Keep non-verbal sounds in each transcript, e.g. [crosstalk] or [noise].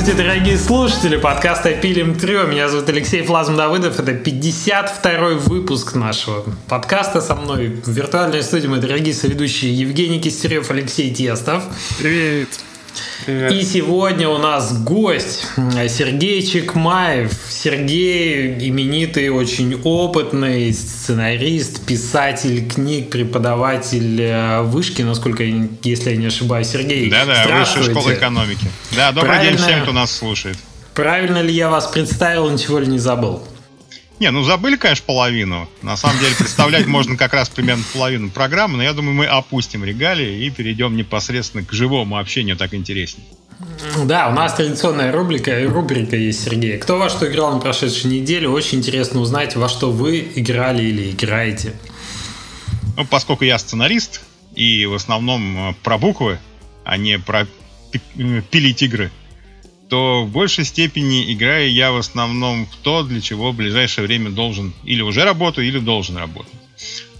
Здравствуйте, дорогие слушатели подкаста «Пилим трё». Меня зовут Алексей Флазм Давыдов. Это 52-й выпуск нашего подкаста. Со мной в виртуальной студии мои дорогие соведущие Евгений Кистерев, Алексей Тестов. Привет. Привет. И сегодня у нас гость Сергей Чекмаев. Сергей именитый, очень опытный сценарист, писатель книг, преподаватель э, вышки, насколько, если я не ошибаюсь. Сергей, Да-да, высшая школа экономики. Да, добрый Правильно... день всем, кто нас слушает. Правильно ли я вас представил, ничего ли не забыл? Не, ну забыли, конечно, половину. На самом деле представлять можно как раз примерно половину программы, но я думаю, мы опустим регалии и перейдем непосредственно к живому общению, так интереснее. Да, у нас традиционная рубрика, рубрика есть, Сергей. Кто во что играл на прошедшей неделе? Очень интересно узнать, во что вы играли или играете. Ну, поскольку я сценарист, и в основном э, про буквы, а не про э, пилить игры, то в большей степени играю я в основном в то, для чего в ближайшее время должен или уже работаю, или должен работать.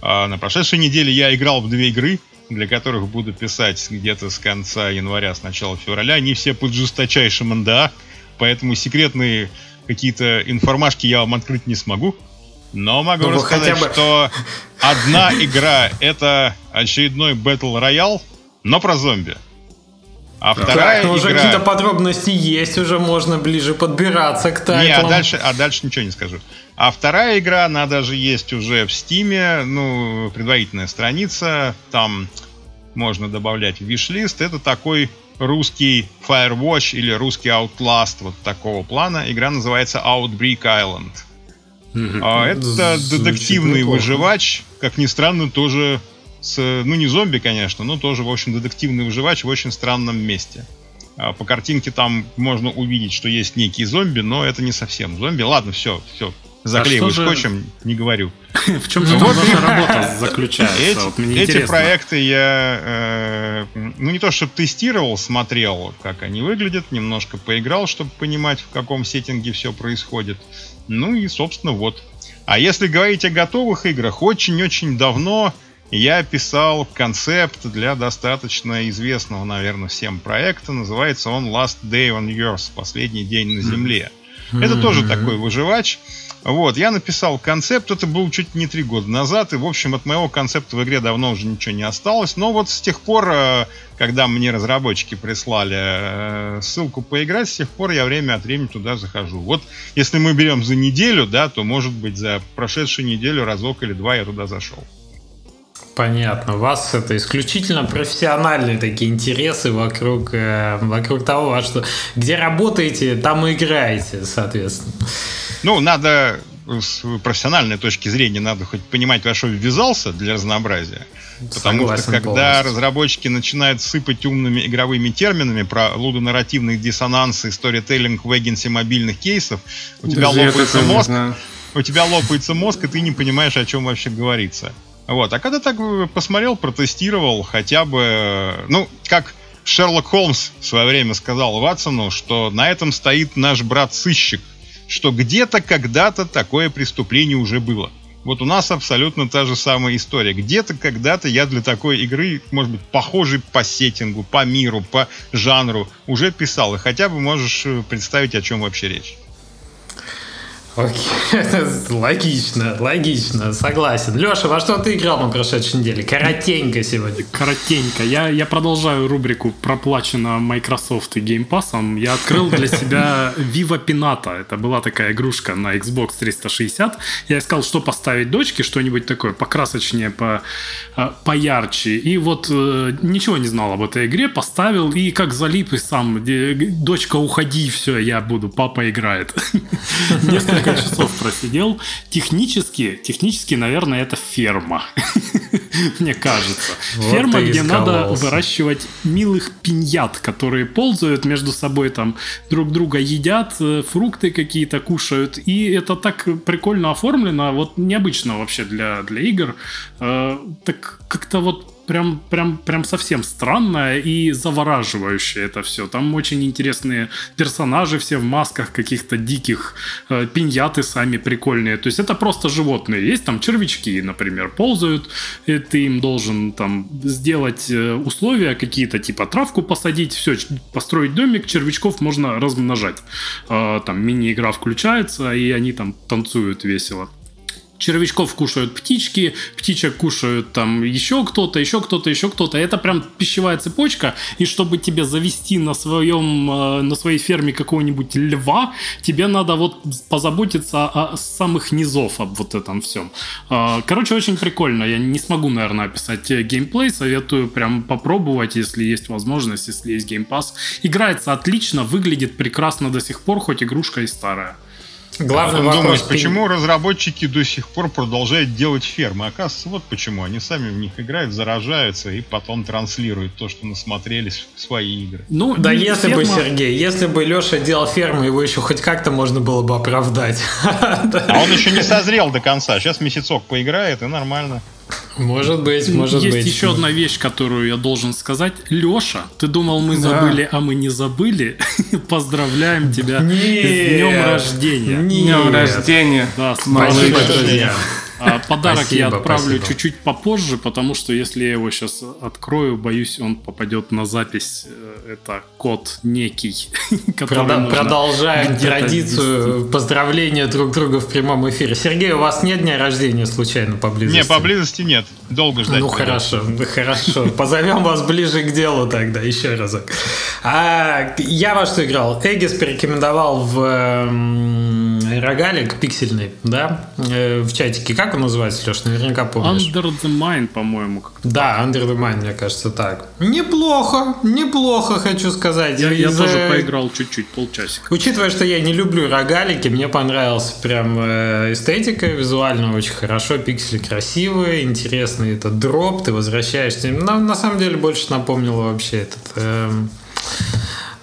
А на прошедшей неделе я играл в две игры, для которых буду писать где-то с конца января, с начала февраля. Они все под жесточайшим НДА, поэтому секретные какие-то информашки я вам открыть не смогу. Но могу ну, рассказать, бы... что одна игра это очередной Battle Royale, но про зомби. А вторая так, ну, игра... уже какие-то подробности есть, уже можно ближе подбираться к тайтлам. Не, а дальше, а дальше ничего не скажу. А вторая игра, она даже есть уже в Стиме, ну, предварительная страница, там можно добавлять в виш-лист. Это такой русский Firewatch или русский Outlast вот такого плана. Игра называется Outbreak Island. Mm-hmm. Это детективный выживач, как ни странно, тоже с, ну не зомби, конечно, но тоже, в общем, детективный выживач в очень странном месте. А, по картинке там можно увидеть, что есть некий зомби, но это не совсем зомби. Ладно, все, все, заклеиваю а скотчем, же... не говорю. [laughs] В чем же вот, ваша [laughs] работа заключается? Эти, вот эти проекты я, э, ну не то чтобы тестировал, смотрел, как они выглядят, немножко поиграл, чтобы понимать, в каком сеттинге все происходит. Ну и, собственно, вот. А если говорить о готовых играх, очень-очень давно я писал концепт для достаточно известного, наверное, всем проекта. Называется он Last Day on Earth, последний день на Земле. Это тоже такой выживач. Вот, я написал концепт, это был чуть не три года назад, и, в общем, от моего концепта в игре давно уже ничего не осталось. Но вот с тех пор, э, когда мне разработчики прислали э, ссылку поиграть, с тех пор я время от времени туда захожу. Вот, если мы берем за неделю, да, то, может быть, за прошедшую неделю разок или два я туда зашел. Понятно. У вас это исключительно профессиональные такие интересы вокруг, э, вокруг того, что где работаете, там и играете, соответственно. Ну, надо с профессиональной точки зрения надо хоть понимать, во что ввязался для разнообразия. Потому Согласен что когда полностью. разработчики начинают сыпать умными игровыми терминами про лудонарративные диссонансы, сторителлинг в эгенсе мобильных кейсов, у тебя Даже лопается мозг, у тебя лопается мозг, и ты не понимаешь, о чем вообще говорится. Вот. А когда так посмотрел, протестировал, хотя бы, ну, как Шерлок Холмс в свое время сказал Ватсону, что на этом стоит наш брат-сыщик, что где-то когда-то такое преступление уже было. Вот у нас абсолютно та же самая история. Где-то когда-то я для такой игры, может быть, похожей по сеттингу, по миру, по жанру, уже писал. И хотя бы можешь э, представить, о чем вообще речь. Окей, [laughs] логично, логично, согласен. Леша, во что ты играл на прошедшей неделе? Коротенько сегодня. Коротенько. Я, я продолжаю рубрику проплачена Microsoft и Game Pass. Я открыл для себя Viva Pinata. Это была такая игрушка на Xbox 360. Я искал, что поставить дочке, что-нибудь такое покрасочнее, по, э, поярче. И вот э, ничего не знал об этой игре, поставил и как залип и сам. Дочка, уходи, все, я буду, папа играет. [laughs] Несколько несколько часов просидел. Технически, технически, наверное, это ферма. [laughs] Мне кажется. Вот ферма, где надо выращивать милых пиньят, которые ползают между собой, там друг друга едят, э, фрукты какие-то кушают. И это так прикольно оформлено. Вот необычно вообще для, для игр. Э, так как-то вот прям, прям, прям совсем странное и завораживающее это все. Там очень интересные персонажи все в масках каких-то диких, э, пиньяты сами прикольные. То есть это просто животные. Есть там червячки, например, ползают, и ты им должен там сделать э, условия какие-то, типа травку посадить, все, построить домик, червячков можно размножать. Э, там мини-игра включается, и они там танцуют весело червячков кушают птички, птичек кушают там еще кто-то, еще кто-то, еще кто-то. Это прям пищевая цепочка, и чтобы тебе завести на своем, э, на своей ферме какого-нибудь льва, тебе надо вот позаботиться о самых низов об вот этом всем. Э, короче, очень прикольно. Я не смогу, наверное, описать геймплей, советую прям попробовать, если есть возможность, если есть геймпас. Играется отлично, выглядит прекрасно до сих пор, хоть игрушка и старая. Главный а вопрос, думаешь, почему разработчики до сих пор продолжают делать фермы? Оказывается, вот почему. Они сами в них играют, заражаются и потом транслируют то, что насмотрелись в свои игры. Ну, да если ферма... бы, Сергей, если бы Леша делал ферму, его еще хоть как-то можно было бы оправдать. А он еще не созрел до конца. Сейчас месяцок поиграет и нормально. Может быть, может Есть быть. Есть еще одна вещь, которую я должен сказать. Леша, ты думал, мы да. забыли, а мы не забыли. [laughs] Поздравляем тебя Нет. с днем рождения. Нет. Днем рождения. Да, спасибо, друзья. А подарок спасибо, я отправлю спасибо. чуть-чуть попозже, потому что если я его сейчас открою, боюсь, он попадет на запись. Э, это код некий. [laughs] Прода- продолжаем традицию поздравления друг друга в прямом эфире. Сергей, у вас нет дня рождения случайно поблизости? Нет, поблизости нет. Долго ждать. Ну хорошо, хорошо. Позовем вас ближе к делу тогда, еще разок. А, я во что играл? Эгис порекомендовал в рогалик пиксельный, да, э, в чатике. Как он называется, Леш? Наверняка помнишь. Under the Mind, по-моему. Да, Under the Mind, мне кажется, так. Неплохо, неплохо, хочу сказать. Я, я тоже поиграл чуть-чуть, полчасика. Учитывая, что я не люблю рогалики, мне понравилась прям э, эстетика, визуально очень хорошо, пиксели красивые, интересный этот дроп, ты возвращаешься. На, на самом деле больше напомнило вообще этот... Э,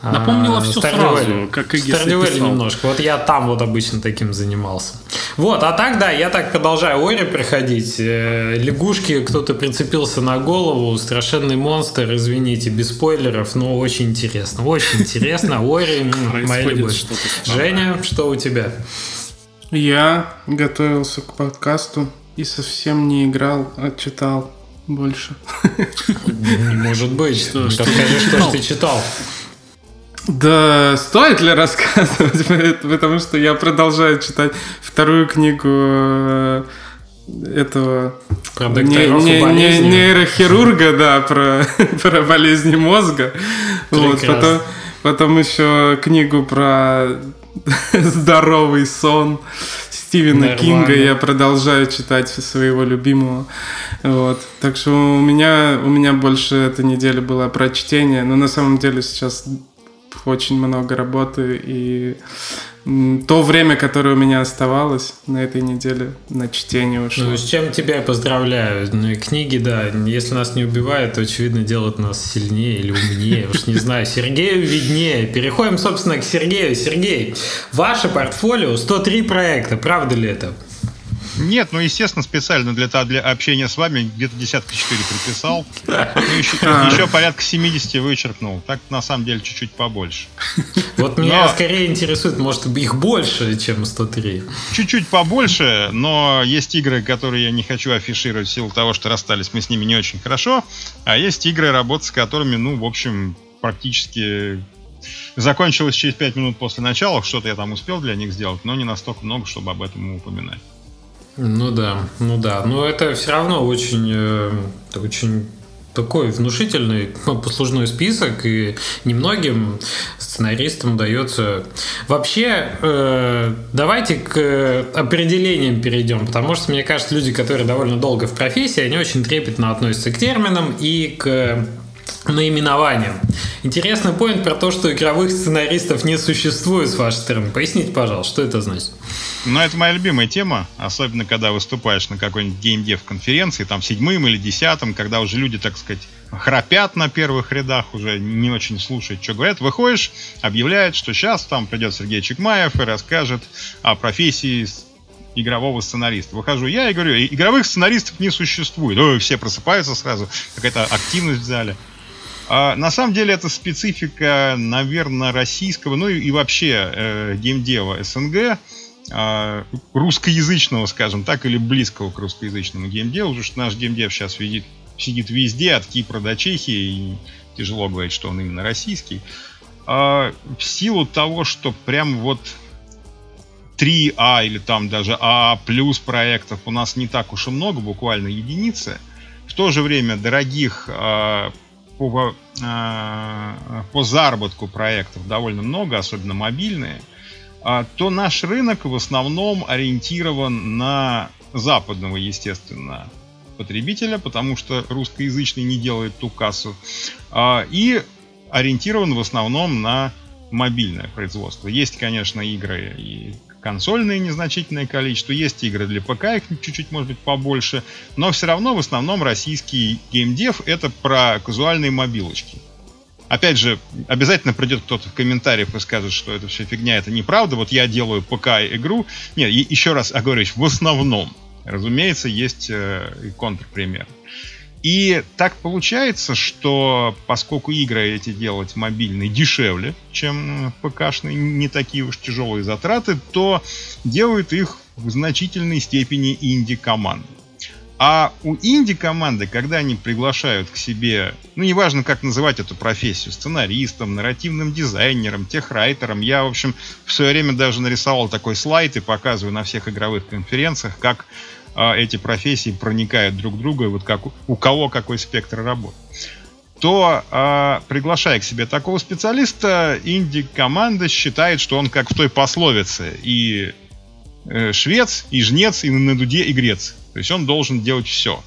Напомнила все Stardew сразу, как и Stardew немножко. Вот я там вот обычно таким занимался. Вот, а так, да, я так продолжаю Ори приходить. Э, лягушки, кто-то прицепился на голову, страшенный монстр, извините, без спойлеров, но очень интересно. Очень интересно. [laughs] Ори, моя любовь. Женя, что у тебя? Я готовился к подкасту и совсем не играл, а читал больше. Может быть. Что, Расскажи, что ты читал. Да, стоит ли рассказывать, [laughs] потому что я продолжаю читать вторую книгу э, этого про не, не, не, нейрохирурга, да, про, [laughs] про болезни мозга. Вот, потом, потом еще книгу про [laughs] здоровый сон Стивена Нормально. Кинга я продолжаю читать своего любимого. Вот. Так что у меня, у меня больше эта неделя была про чтение, но на самом деле сейчас очень много работы, и то время, которое у меня оставалось на этой неделе, на чтение ушло. Ну, с чем тебя поздравляю. Ну, книги, да, если нас не убивают, то, очевидно, делают нас сильнее или умнее. Уж не знаю, Сергею виднее. Переходим, собственно, к Сергею. Сергей, ваше портфолио 103 проекта, правда ли это? Нет, ну, естественно, специально для, для общения с вами где-то десятка четыре приписал. Ну, еще, а. еще порядка 70 вычеркнул. Так, на самом деле, чуть-чуть побольше. Вот меня скорее интересует, может, их больше, чем 103. Чуть-чуть побольше, но есть игры, которые я не хочу афишировать в силу того, что расстались мы с ними не очень хорошо. А есть игры, работать с которыми, ну, в общем, практически закончилось через 5 минут после начала. Что-то я там успел для них сделать, но не настолько много, чтобы об этом упоминать. Ну да, ну да. Но это все равно очень, э, очень такой внушительный послужной список, и немногим сценаристам удается. Вообще, э, давайте к определениям перейдем, потому что, мне кажется, люди, которые довольно долго в профессии, они очень трепетно относятся к терминам и к наименованием. Интересный поинт про то, что игровых сценаристов не существует с вашей стороны. Поясните, пожалуйста, что это значит? Ну, это моя любимая тема, особенно когда выступаешь на какой-нибудь геймдев конференции, там седьмым или десятым, когда уже люди, так сказать, храпят на первых рядах, уже не очень слушают, что говорят. Выходишь, объявляют, что сейчас там придет Сергей Чекмаев и расскажет о профессии игрового сценариста. Выхожу я и говорю, игровых сценаристов не существует. Ой, все просыпаются сразу, какая-то активность в зале. А, на самом деле это специфика, наверное, российского, ну и, и вообще э, геймдева СНГ, э, русскоязычного, скажем так, или близкого к русскоязычному геймдеву, потому что наш геймдев сейчас сидит, сидит везде, от Кипра до Чехии, и тяжело говорить, что он именно российский. Э, в силу того, что прям вот 3А или там даже А плюс проектов у нас не так уж и много, буквально единицы. В то же время дорогих э, по, э, по заработку проектов довольно много, особенно мобильные, э, то наш рынок в основном ориентирован на западного, естественно, потребителя, потому что русскоязычный не делает ту кассу, э, и ориентирован в основном на мобильное производство. Есть, конечно, игры и консольные незначительное количество, есть игры для ПК, их чуть-чуть, может быть, побольше, но все равно в основном российский геймдев это про казуальные мобилочки. Опять же, обязательно придет кто-то в комментариях и скажет, что это все фигня, это неправда. Вот я делаю ПК-игру. Нет, еще раз оговорюсь, в основном. Разумеется, есть э, и контрпример. И так получается, что поскольку игры эти делать мобильные дешевле, чем ПКшные, не такие уж тяжелые затраты, то делают их в значительной степени инди-команды. А у инди-команды, когда они приглашают к себе, ну, неважно, как называть эту профессию, сценаристом, нарративным дизайнером, техрайтером, я, в общем, в свое время даже нарисовал такой слайд и показываю на всех игровых конференциях, как а, эти профессии проникают друг в друга, и вот как у кого какой спектр работ, то э, приглашая к себе такого специалиста, инди-команда считает, что он как в той пословице и э, швец, и жнец, и на дуде, и грец. То есть он должен делать все.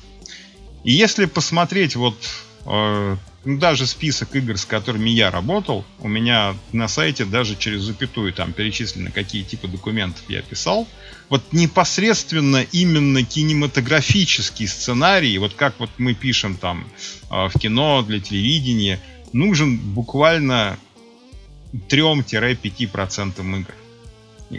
И если посмотреть вот э, ну, даже список игр, с которыми я работал, у меня на сайте даже через запятую там перечислены, какие типы документов я писал. Вот непосредственно именно кинематографический сценарий, вот как вот мы пишем там а, в кино, для телевидения, нужен буквально 3-5% игр.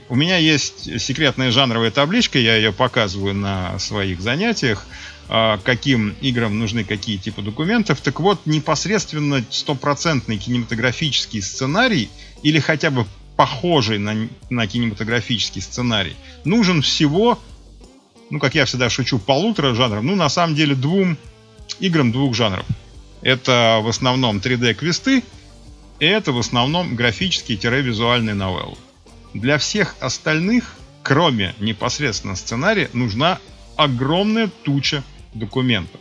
У меня есть секретная жанровая табличка, я ее показываю на своих занятиях. А, каким играм нужны какие типы документов. Так вот, непосредственно стопроцентный кинематографический сценарий или хотя бы похожий на, на кинематографический сценарий нужен всего, ну, как я всегда шучу, полутора жанров, ну, на самом деле, двум играм двух жанров. Это в основном 3D-квесты, и это в основном графические-визуальные новеллы. Для всех остальных, кроме непосредственно сценария, нужна огромная туча документов.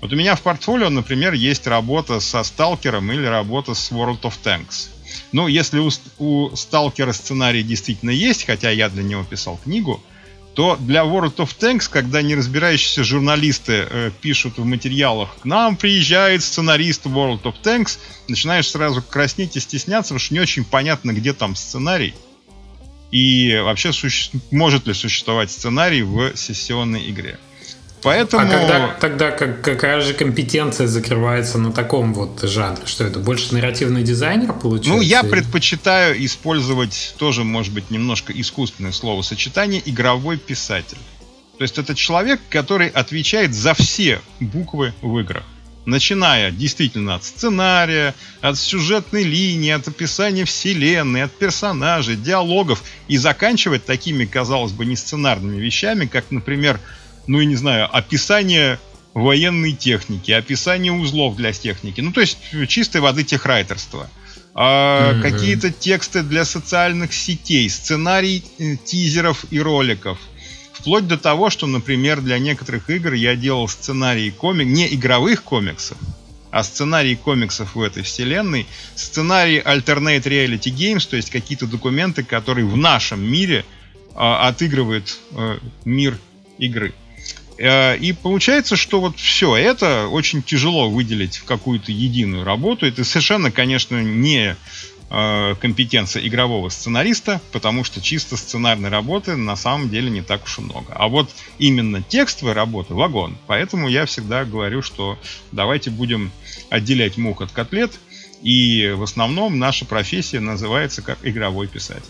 Вот у меня в портфолио, например, есть работа со Сталкером или работа с World of Tanks. Ну, если у, у Сталкера сценарий действительно есть, хотя я для него писал книгу, то для World of Tanks, когда не разбирающиеся журналисты э, пишут в материалах, к нам приезжает сценарист World of Tanks, начинаешь сразу краснеть и стесняться, потому что не очень понятно, где там сценарий. И вообще суще... может ли существовать сценарий в сессионной игре. Поэтому... А когда, тогда как, какая же компетенция закрывается на таком вот жанре? Что это, больше нарративный дизайнер получается? Ну, я предпочитаю использовать тоже, может быть, немножко искусственное словосочетание «игровой писатель». То есть это человек, который отвечает за все буквы в играх. Начиная действительно от сценария, от сюжетной линии, от описания вселенной, от персонажей, диалогов и заканчивать такими, казалось бы, несценарными вещами, как, например, ну, я не знаю, описание военной техники, описание узлов для техники. Ну, то есть чистой воды техрайтерство. А, mm-hmm. Какие-то тексты для социальных сетей, сценарий э, тизеров и роликов. Вплоть до того, что, например, для некоторых игр я делал сценарии комик, не игровых комиксов, а сценарии комиксов в этой вселенной, сценарии Alternate Reality Games, то есть какие-то документы, которые в нашем мире а, отыгрывают а, мир игры. Э, и получается, что вот все это очень тяжело выделить в какую-то единую работу. Это совершенно, конечно, не э, компетенция игрового сценариста, потому что чисто сценарной работы на самом деле не так уж и много. А вот именно текстовая работа – вагон. Поэтому я всегда говорю, что давайте будем отделять мух от котлет, и в основном наша профессия называется как игровой писатель.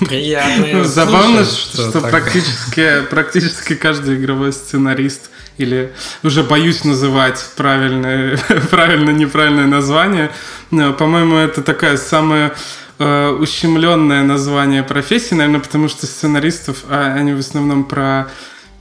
Приятно. Ну, забавно, что, что практически, практически каждый игровой сценарист или уже боюсь называть правильное, [laughs] правильно неправильное название. По-моему, это такая самая э, ущемленное название профессии, наверное, потому что сценаристов, а, они в основном про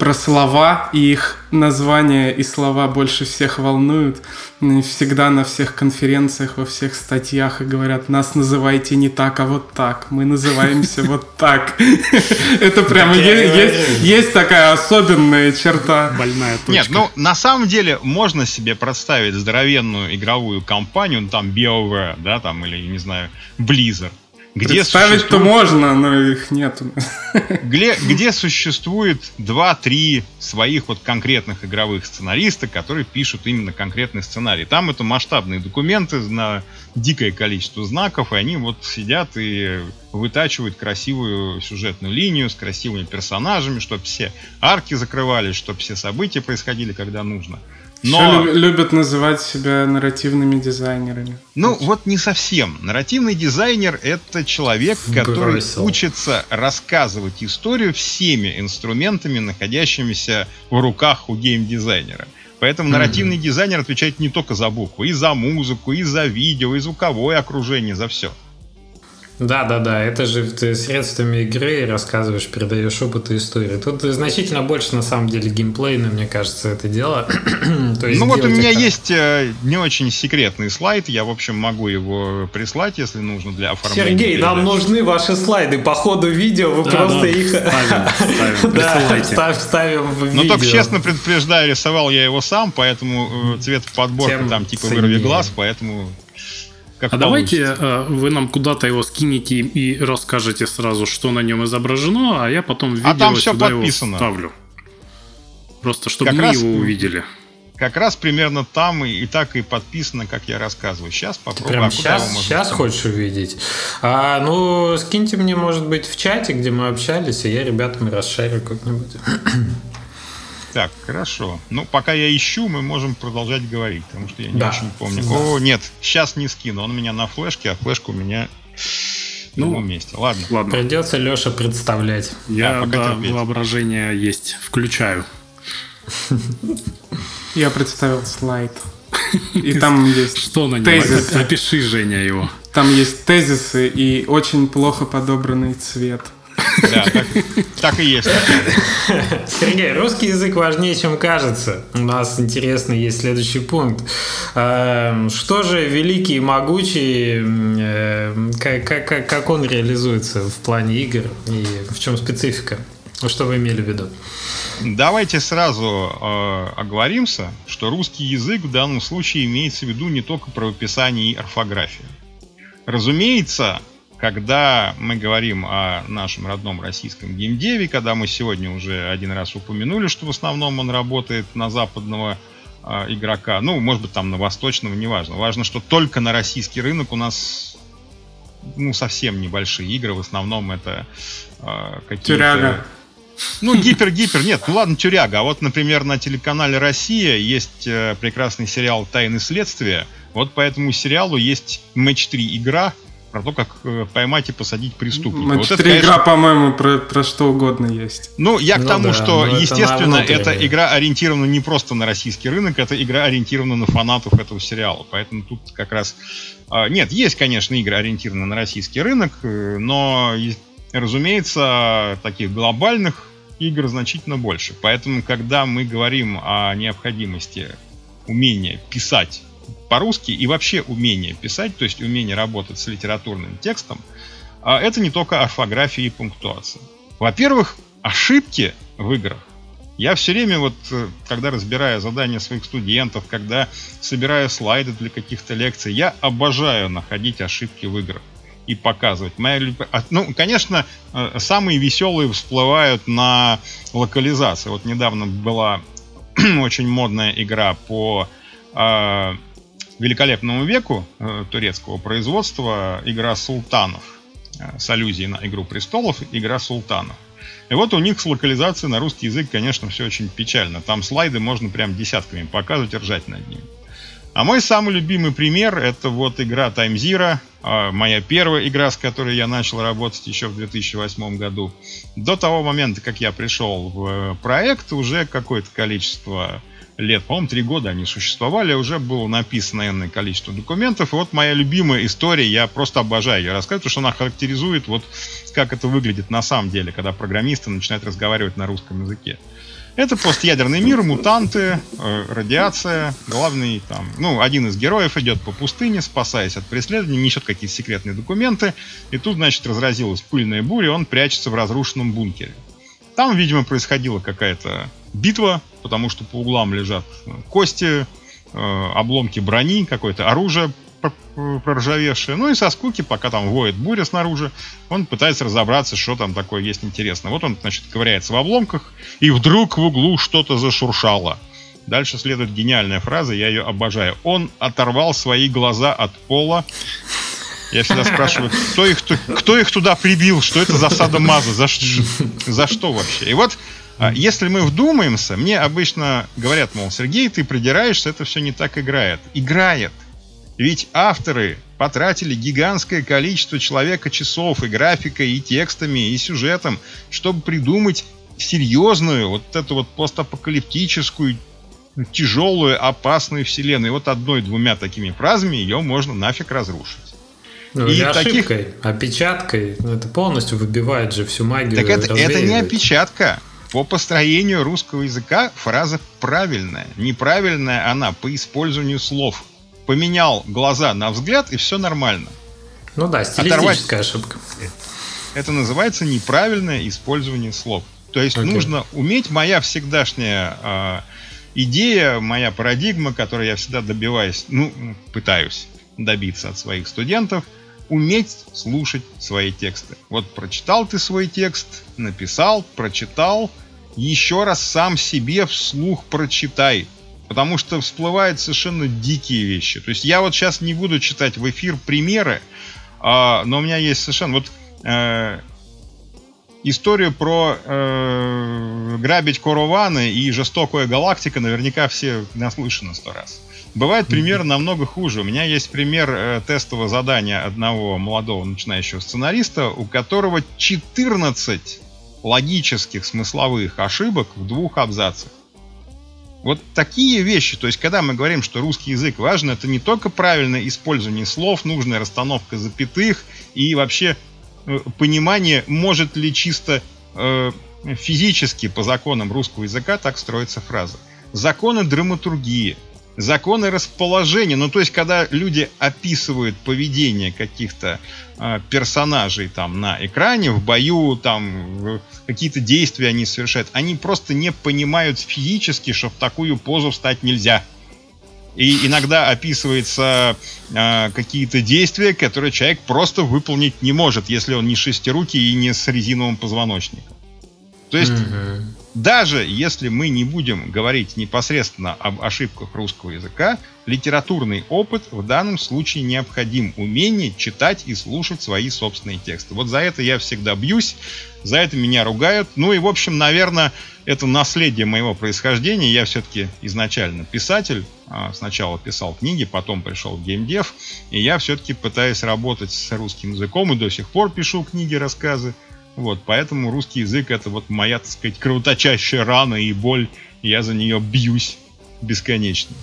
про слова и их названия и слова больше всех волнуют. Они всегда на всех конференциях, во всех статьях и говорят, нас называйте не так, а вот так. Мы называемся [laughs] вот так. [laughs] Это прямо есть такая особенная черта. Больная точка. Нет, ну на самом деле можно себе представить здоровенную игровую компанию, ну там BioWare, да, там или, не знаю, Blizzard где Представить-то существует... можно, но их нет. Где, где существует 2-3 своих вот конкретных игровых сценариста, которые пишут именно конкретный сценарий. Там это масштабные документы на дикое количество знаков, и они вот сидят и вытачивают красивую сюжетную линию с красивыми персонажами, чтобы все арки закрывались, чтобы все события происходили, когда нужно. Но... Еще любят называть себя нарративными дизайнерами. Ну, вот не совсем. Нарративный дизайнер — это человек, который Бросил. учится рассказывать историю всеми инструментами, находящимися в руках у геймдизайнера. Поэтому mm-hmm. нарративный дизайнер отвечает не только за букву, и за музыку, и за видео, и звуковое окружение, за все. Да, да, да. Это же ты средствами игры рассказываешь, передаешь опыт и историю. Тут значительно больше, на самом деле, геймплейно, мне кажется, это дело. [clears throat] То есть ну вот у меня это... есть э, не очень секретный слайд. Я, в общем, могу его прислать, если нужно для оформления. Сергей, передачи. нам нужны ваши слайды. По ходу видео вы да, просто да, их... Ставим, ставим, [laughs] ставим в видео. Ну, только честно предупреждаю, рисовал я его сам, поэтому э, цвет подборка там типа вырви глаз, поэтому как а получится. давайте э, вы нам куда-то его скинете и расскажете сразу, что на нем изображено, а я потом видео а там все сюда подписано. его ставлю. Просто чтобы как мы раз, его увидели. Как раз примерно там и, и так и подписано, как я рассказываю. Сейчас попробуем. Прям а сейчас, сейчас хочешь увидеть? А, ну, скиньте мне, может быть, в чате, где мы общались, и я ребятам расшарю как-нибудь. Так, хорошо. Ну, пока я ищу, мы можем продолжать говорить, потому что я не да. очень помню. Да. О, нет, сейчас не скину. Он у меня на флешке, а флешка у меня ну, в месте. Ладно. Ладно. Придется Леша представлять. Я да, да воображение есть. Включаю. Я представил слайд. [laughs] И там есть Что на нем? Тезисы. Опиши, Женя, его. Там есть тезисы и очень плохо подобранный цвет. Да, так, так и есть. [laughs] Сергей, русский язык важнее, чем кажется. У нас интересный есть следующий пункт. Эм, что же великий и могучий, эм, как, как, как он реализуется в плане игр и в чем специфика? Что вы имели в виду? Давайте сразу э, оговоримся, что русский язык в данном случае имеется в виду не только правописание и орфографию. Разумеется, когда мы говорим о нашем родном российском геймдеве, когда мы сегодня уже один раз упомянули, что в основном он работает на западного э, игрока, ну, может быть, там на восточного, неважно. Важно, что только на российский рынок у нас ну, совсем небольшие игры, в основном это э, какие-то... Тюряга. Ну, гипер-гипер, нет, ну ладно, тюряга. А вот, например, на телеканале «Россия» есть э, прекрасный сериал «Тайны следствия». Вот по этому сериалу есть матч 3 игра, про то, как э, поймать и посадить преступника. Вот это, конечно... игра, по-моему, про, про что угодно есть. Ну, я к ну, тому, да, что, естественно, это эта игра ориентирована не просто на российский рынок, это игра ориентирована на фанатов этого сериала. Поэтому тут как раз... Э, нет, есть, конечно, игры ориентированы на российский рынок, э, но, разумеется, таких глобальных игр значительно больше. Поэтому, когда мы говорим о необходимости умения писать по-русски и вообще умение писать, то есть умение работать с литературным текстом, а это не только орфография и пунктуация. Во-первых, ошибки в играх. Я все время, вот, э, когда разбираю задания своих студентов, когда собираю слайды для каких-то лекций, я обожаю находить ошибки в играх и показывать. Моя... А, ну, конечно, э, самые веселые всплывают на локализации. Вот недавно была [clears throat] очень модная игра по э, великолепному веку э, турецкого производства игра султанов э, с аллюзией на Игру престолов, игра султанов. И вот у них с локализацией на русский язык, конечно, все очень печально. Там слайды можно прям десятками показывать ржать над ними. А мой самый любимый пример это вот игра Time Zero, а, моя первая игра, с которой я начал работать еще в 2008 году. До того момента, как я пришел в э, проект, уже какое-то количество лет, по-моему, три года они существовали, уже было написано энное количество документов. И вот моя любимая история, я просто обожаю ее рассказывать, потому что она характеризует вот как это выглядит на самом деле, когда программисты начинают разговаривать на русском языке. Это постъядерный мир, мутанты, э, радиация. Главный там, ну, один из героев идет по пустыне, спасаясь от преследования, несет какие-то секретные документы. И тут, значит, разразилась пыльная буря, он прячется в разрушенном бункере. Там, видимо, происходила какая-то битва, потому что по углам лежат кости, э, обломки брони, какое-то оружие проржавевшее. Ну и со скуки, пока там воет буря снаружи, он пытается разобраться, что там такое есть интересно. Вот он, значит, ковыряется в обломках, и вдруг в углу что-то зашуршало. Дальше следует гениальная фраза, я ее обожаю. Он оторвал свои глаза от пола. Я всегда спрашиваю, кто их, кто их туда прибил, что это за садомаза, за, за что вообще? И вот а если мы вдумаемся, мне обычно говорят, мол, Сергей, ты придираешься, это все не так играет. Играет. Ведь авторы потратили гигантское количество человека часов и графикой, и текстами, и сюжетом, чтобы придумать серьезную, вот эту вот постапокалиптическую, тяжелую, опасную вселенную. И вот одной-двумя такими фразами ее можно нафиг разрушить. Ну, и таких... ошибкой, опечаткой, ну, это полностью выбивает же всю магию. Так это, это не опечатка. По построению русского языка фраза правильная. Неправильная она по использованию слов поменял глаза на взгляд, и все нормально. Ну да, стилистическая Оторвать... ошибка. Это называется неправильное использование слов. То есть okay. нужно уметь, моя всегдашняя э, идея, моя парадигма, которой я всегда добиваюсь, ну, пытаюсь добиться от своих студентов, уметь слушать свои тексты. Вот прочитал ты свой текст, написал, прочитал, еще раз сам себе вслух прочитай. Потому что всплывают совершенно дикие вещи. То есть я вот сейчас не буду читать в эфир примеры, а, но у меня есть совершенно... Вот э, историю про э, грабить Корованы и жестокая галактика наверняка все наслышаны сто раз. Бывает пример намного хуже. У меня есть пример э, тестового задания одного молодого начинающего сценариста, у которого 14 логических смысловых ошибок в двух абзацах. Вот такие вещи, то есть когда мы говорим, что русский язык важен, это не только правильное использование слов, нужная расстановка запятых и вообще э, понимание, может ли чисто э, физически по законам русского языка так строится фраза. Законы драматургии – законы расположения. Ну, то есть, когда люди описывают поведение каких-то э, персонажей там на экране, в бою, там какие-то действия они совершают, они просто не понимают физически, что в такую позу встать нельзя. И иногда описываются э, какие-то действия, которые человек просто выполнить не может, если он не шестирукий и не с резиновым позвоночником. То есть mm-hmm. Даже если мы не будем говорить непосредственно об ошибках русского языка, литературный опыт в данном случае необходим. Умение читать и слушать свои собственные тексты. Вот за это я всегда бьюсь, за это меня ругают. Ну и, в общем, наверное, это наследие моего происхождения. Я все-таки изначально писатель. А, сначала писал книги, потом пришел в геймдев. И я все-таки пытаюсь работать с русским языком и до сих пор пишу книги, рассказы. Вот, поэтому русский язык это вот моя, так сказать, кровоточащая рана и боль. Я за нее бьюсь бесконечно.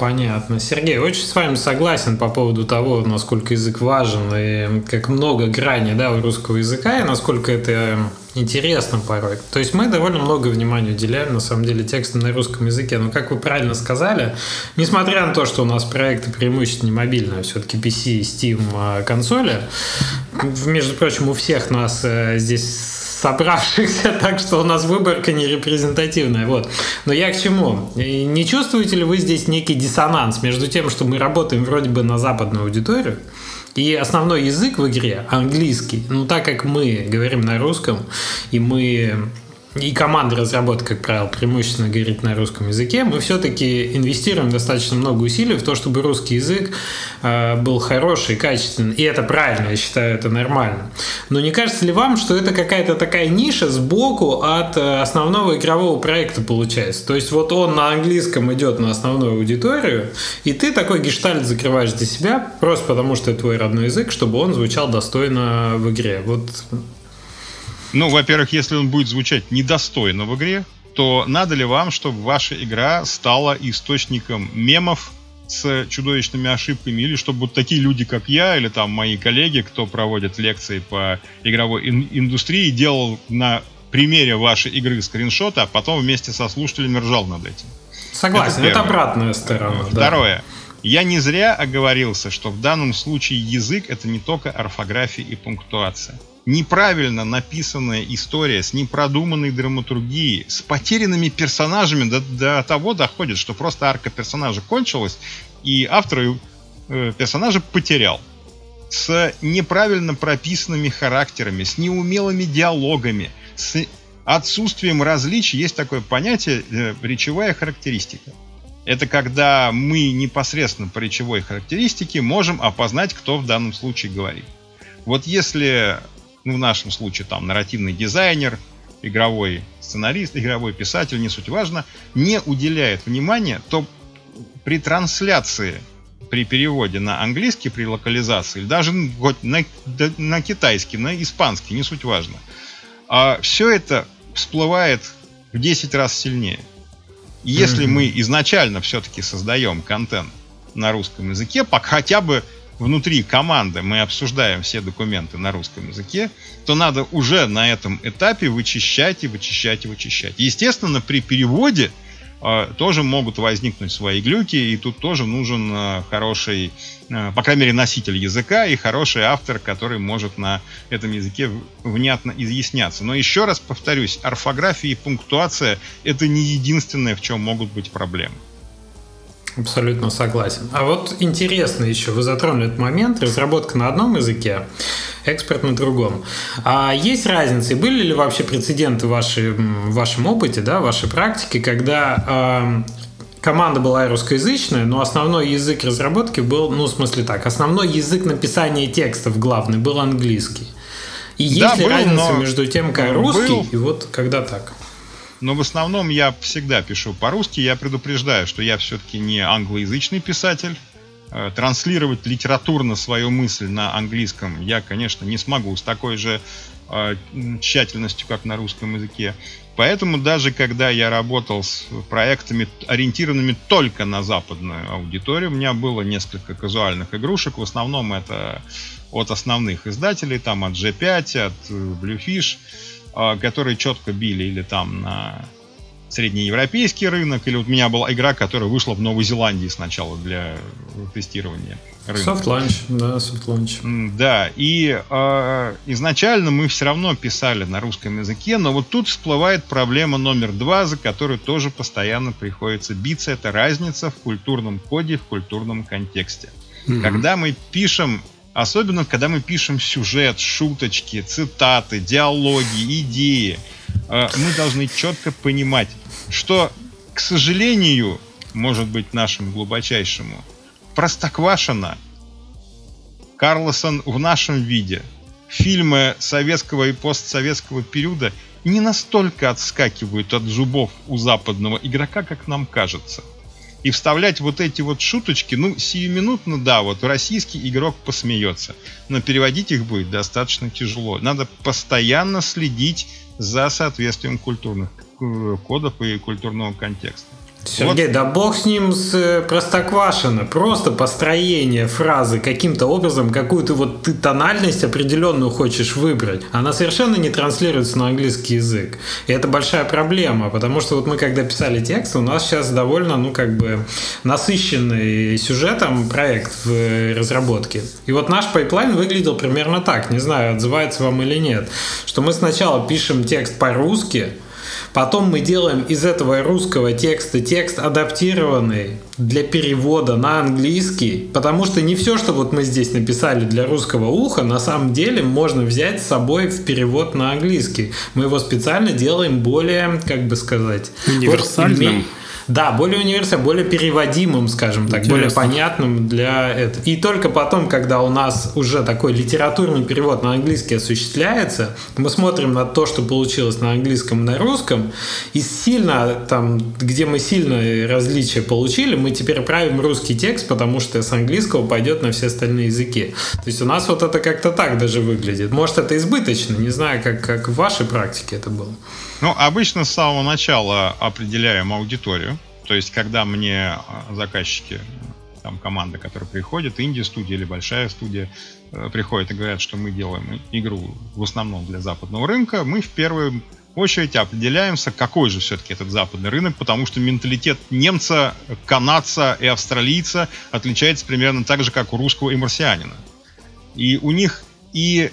Понятно. Сергей, очень с вами согласен по поводу того, насколько язык важен и как много граней да, у русского языка и насколько это интересно порой. То есть мы довольно много внимания уделяем, на самом деле, текстам на русском языке. Но, как вы правильно сказали, несмотря на то, что у нас проекты преимущественно мобильные, а все-таки PC, Steam, а, консоли, между прочим, у всех нас э, здесь собравшихся, [laughs] так что у нас выборка не репрезентативная. Вот. Но я к чему? Не чувствуете ли вы здесь некий диссонанс между тем, что мы работаем вроде бы на западную аудиторию, и основной язык в игре английский. Ну, так как мы говорим на русском, и мы и команда разработки, как правило, преимущественно говорит на русском языке, мы все-таки инвестируем достаточно много усилий в то, чтобы русский язык э, был хороший, качественный. И это правильно, я считаю, это нормально. Но не кажется ли вам, что это какая-то такая ниша сбоку от э, основного игрового проекта получается? То есть вот он на английском идет на основную аудиторию, и ты такой гештальт закрываешь для себя просто потому, что это твой родной язык, чтобы он звучал достойно в игре. Вот ну, во-первых, если он будет звучать недостойно в игре, то надо ли вам, чтобы ваша игра стала источником мемов с чудовищными ошибками, или чтобы вот такие люди, как я, или там мои коллеги, кто проводит лекции по игровой ин- индустрии, делал на примере вашей игры скриншоты, а потом вместе со слушателями ржал над этим. Согласен, это, это обратная сторона. Второе. Да. Я не зря оговорился, что в данном случае язык это не только орфография и пунктуация неправильно написанная история с непродуманной драматургией, с потерянными персонажами до, до того доходит, что просто арка персонажа кончилась, и автор э, персонажа потерял. С неправильно прописанными характерами, с неумелыми диалогами, с отсутствием различий есть такое понятие э, речевая характеристика. Это когда мы непосредственно по речевой характеристике можем опознать, кто в данном случае говорит. Вот если ну, в нашем случае там нарративный дизайнер, игровой сценарист, игровой писатель, не суть важно, не уделяет внимания, то при трансляции, при переводе на английский, при локализации, или даже хоть на, на китайский, на испанский, не суть важно, а все это всплывает в 10 раз сильнее. Если mm-hmm. мы изначально все-таки создаем контент на русском языке, пока хотя бы внутри команды мы обсуждаем все документы на русском языке, то надо уже на этом этапе вычищать и вычищать и вычищать. Естественно, при переводе э, тоже могут возникнуть свои глюки, и тут тоже нужен э, хороший, э, по крайней мере, носитель языка и хороший автор, который может на этом языке внятно изъясняться. Но еще раз повторюсь, орфография и пунктуация — это не единственное, в чем могут быть проблемы. Абсолютно согласен. А вот интересно еще, вы затронули этот момент, разработка на одном языке, экспорт на другом. А есть разница, и были ли вообще прецеденты в, вашей, в вашем опыте, да, в вашей практике, когда э, команда была русскоязычная, но основной язык разработки был, ну, в смысле так, основной язык написания текстов главный был английский. И есть да, ли был, разница между тем, как русский был. и вот когда так? Но в основном я всегда пишу по-русски. Я предупреждаю, что я все-таки не англоязычный писатель. Э, транслировать литературно свою мысль на английском я, конечно, не смогу с такой же э, тщательностью, как на русском языке. Поэтому даже когда я работал с проектами, ориентированными только на западную аудиторию, у меня было несколько казуальных игрушек. В основном это от основных издателей, там от G5, от э, Bluefish. А, которые четко били или там на среднеевропейский рынок, или вот у меня была игра, которая вышла в Новой Зеландии сначала для тестирования рынка. Soft launch, да, soft launch. Да, и э, изначально мы все равно писали на русском языке, но вот тут всплывает проблема номер два, за которую тоже постоянно приходится биться. Это разница в культурном коде, в культурном контексте. Mm-hmm. Когда мы пишем Особенно, когда мы пишем сюжет, шуточки, цитаты, диалоги, идеи. Э, мы должны четко понимать, что, к сожалению, может быть нашему глубочайшему, Простоквашина, Карлосон в нашем виде, фильмы советского и постсоветского периода не настолько отскакивают от зубов у западного игрока, как нам кажется и вставлять вот эти вот шуточки, ну, сиюминутно, да, вот российский игрок посмеется, но переводить их будет достаточно тяжело. Надо постоянно следить за соответствием культурных э, кодов и культурного контекста. Сергей, вот. да бог с ним с э, Простоквашино. Просто построение фразы каким-то образом, какую-то вот ты тональность определенную хочешь выбрать, она совершенно не транслируется на английский язык. И это большая проблема, потому что вот мы когда писали текст, у нас сейчас довольно, ну, как бы насыщенный сюжетом проект в э, разработке. И вот наш pipeline выглядел примерно так, не знаю, отзывается вам или нет, что мы сначала пишем текст по-русски, Потом мы делаем из этого русского текста текст адаптированный для перевода на английский, потому что не все, что вот мы здесь написали для русского уха, на самом деле можно взять с собой в перевод на английский. Мы его специально делаем более, как бы сказать, универсальным. Вот, да, более универсальным, более переводимым, скажем так, Интересно. более понятным для этого. И только потом, когда у нас уже такой литературный перевод на английский осуществляется, мы смотрим на то, что получилось на английском и на русском, и сильно там, где мы сильно различия получили, мы теперь правим русский текст, потому что с английского пойдет на все остальные языки. То есть у нас вот это как-то так даже выглядит. Может, это избыточно, не знаю, как, как в вашей практике это было. Ну, обычно с самого начала определяем аудиторию. То есть, когда мне а, заказчики, там команда, которая приходит, инди-студия или большая студия, э, приходит и говорят, что мы делаем игру в основном для западного рынка, мы в первую очередь определяемся, какой же все-таки этот западный рынок, потому что менталитет немца, канадца и австралийца отличается примерно так же, как у русского и марсианина. И у них и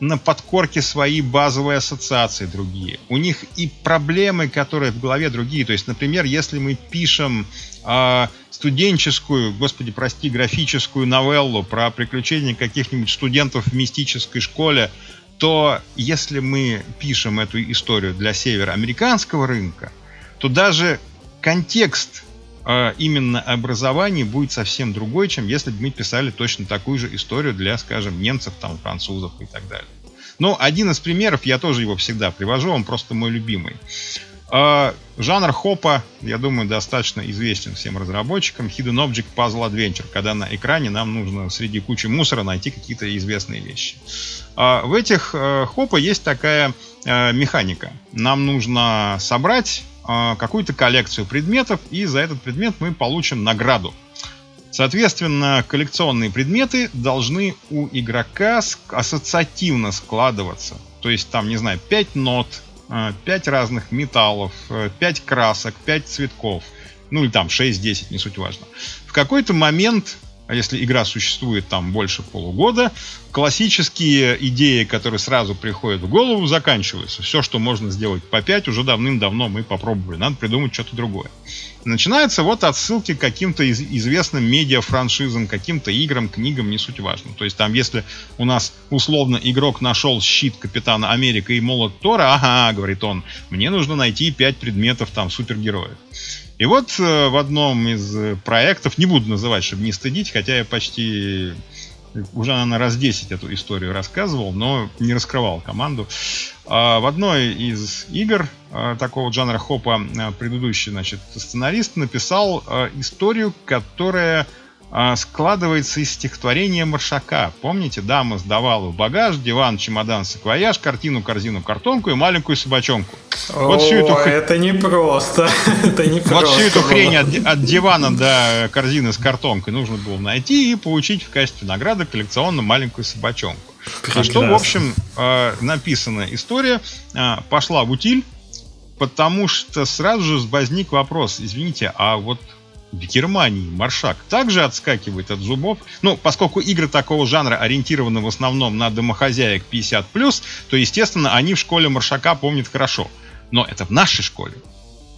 на подкорке свои базовые ассоциации другие. У них и проблемы, которые в голове другие. То есть, например, если мы пишем э, студенческую, господи, прости, графическую новеллу про приключения каких-нибудь студентов в мистической школе, то если мы пишем эту историю для североамериканского рынка, то даже контекст именно образования будет совсем другой, чем если бы мы писали точно такую же историю для, скажем, немцев, там, французов и так далее. Но один из примеров, я тоже его всегда привожу, он просто мой любимый. Э, жанр хопа, я думаю, достаточно известен всем разработчикам. Hidden Object Puzzle Adventure, когда на экране нам нужно среди кучи мусора найти какие-то известные вещи. Э, в этих э, хопа есть такая э, механика. Нам нужно собрать какую-то коллекцию предметов, и за этот предмет мы получим награду. Соответственно, коллекционные предметы должны у игрока ассоциативно складываться. То есть там, не знаю, 5 нот, 5 разных металлов, 5 красок, 5 цветков. Ну или там 6-10, не суть важно. В какой-то момент а если игра существует там больше полугода, классические идеи, которые сразу приходят в голову, заканчиваются. Все, что можно сделать по 5, уже давным-давно мы попробовали. Надо придумать что-то другое. Начинается вот отсылки к каким-то из известным медиа-франшизам, каким-то играм, книгам, не суть важно. То есть там, если у нас условно игрок нашел щит Капитана Америка и молот Тора, ага, говорит он, мне нужно найти 5 предметов там супергероев. И вот э, в одном из э, проектов, не буду называть, чтобы не стыдить, хотя я почти уже, наверное, раз 10 эту историю рассказывал, но не раскрывал команду. А в одной из игр э, такого жанра хопа предыдущий значит, сценарист написал историю, которая складывается из стихотворения Маршака. Помните, дама сдавала в багаж, диван, чемодан, саквояж, картину, корзину, картонку и маленькую собачонку. О, вот всю эту... это не просто. [laughs] это не вот всю эту хрень от, от дивана до корзины с картонкой нужно было найти и получить в качестве награды коллекционно маленькую собачонку. Прекрасно. А что, в общем, э, написанная история э, пошла в утиль, потому что сразу же возник вопрос, извините, а вот в Германии маршак также отскакивает от зубов. Ну, поскольку игры такого жанра ориентированы в основном на домохозяек 50+, то, естественно, они в школе маршака помнят хорошо. Но это в нашей школе.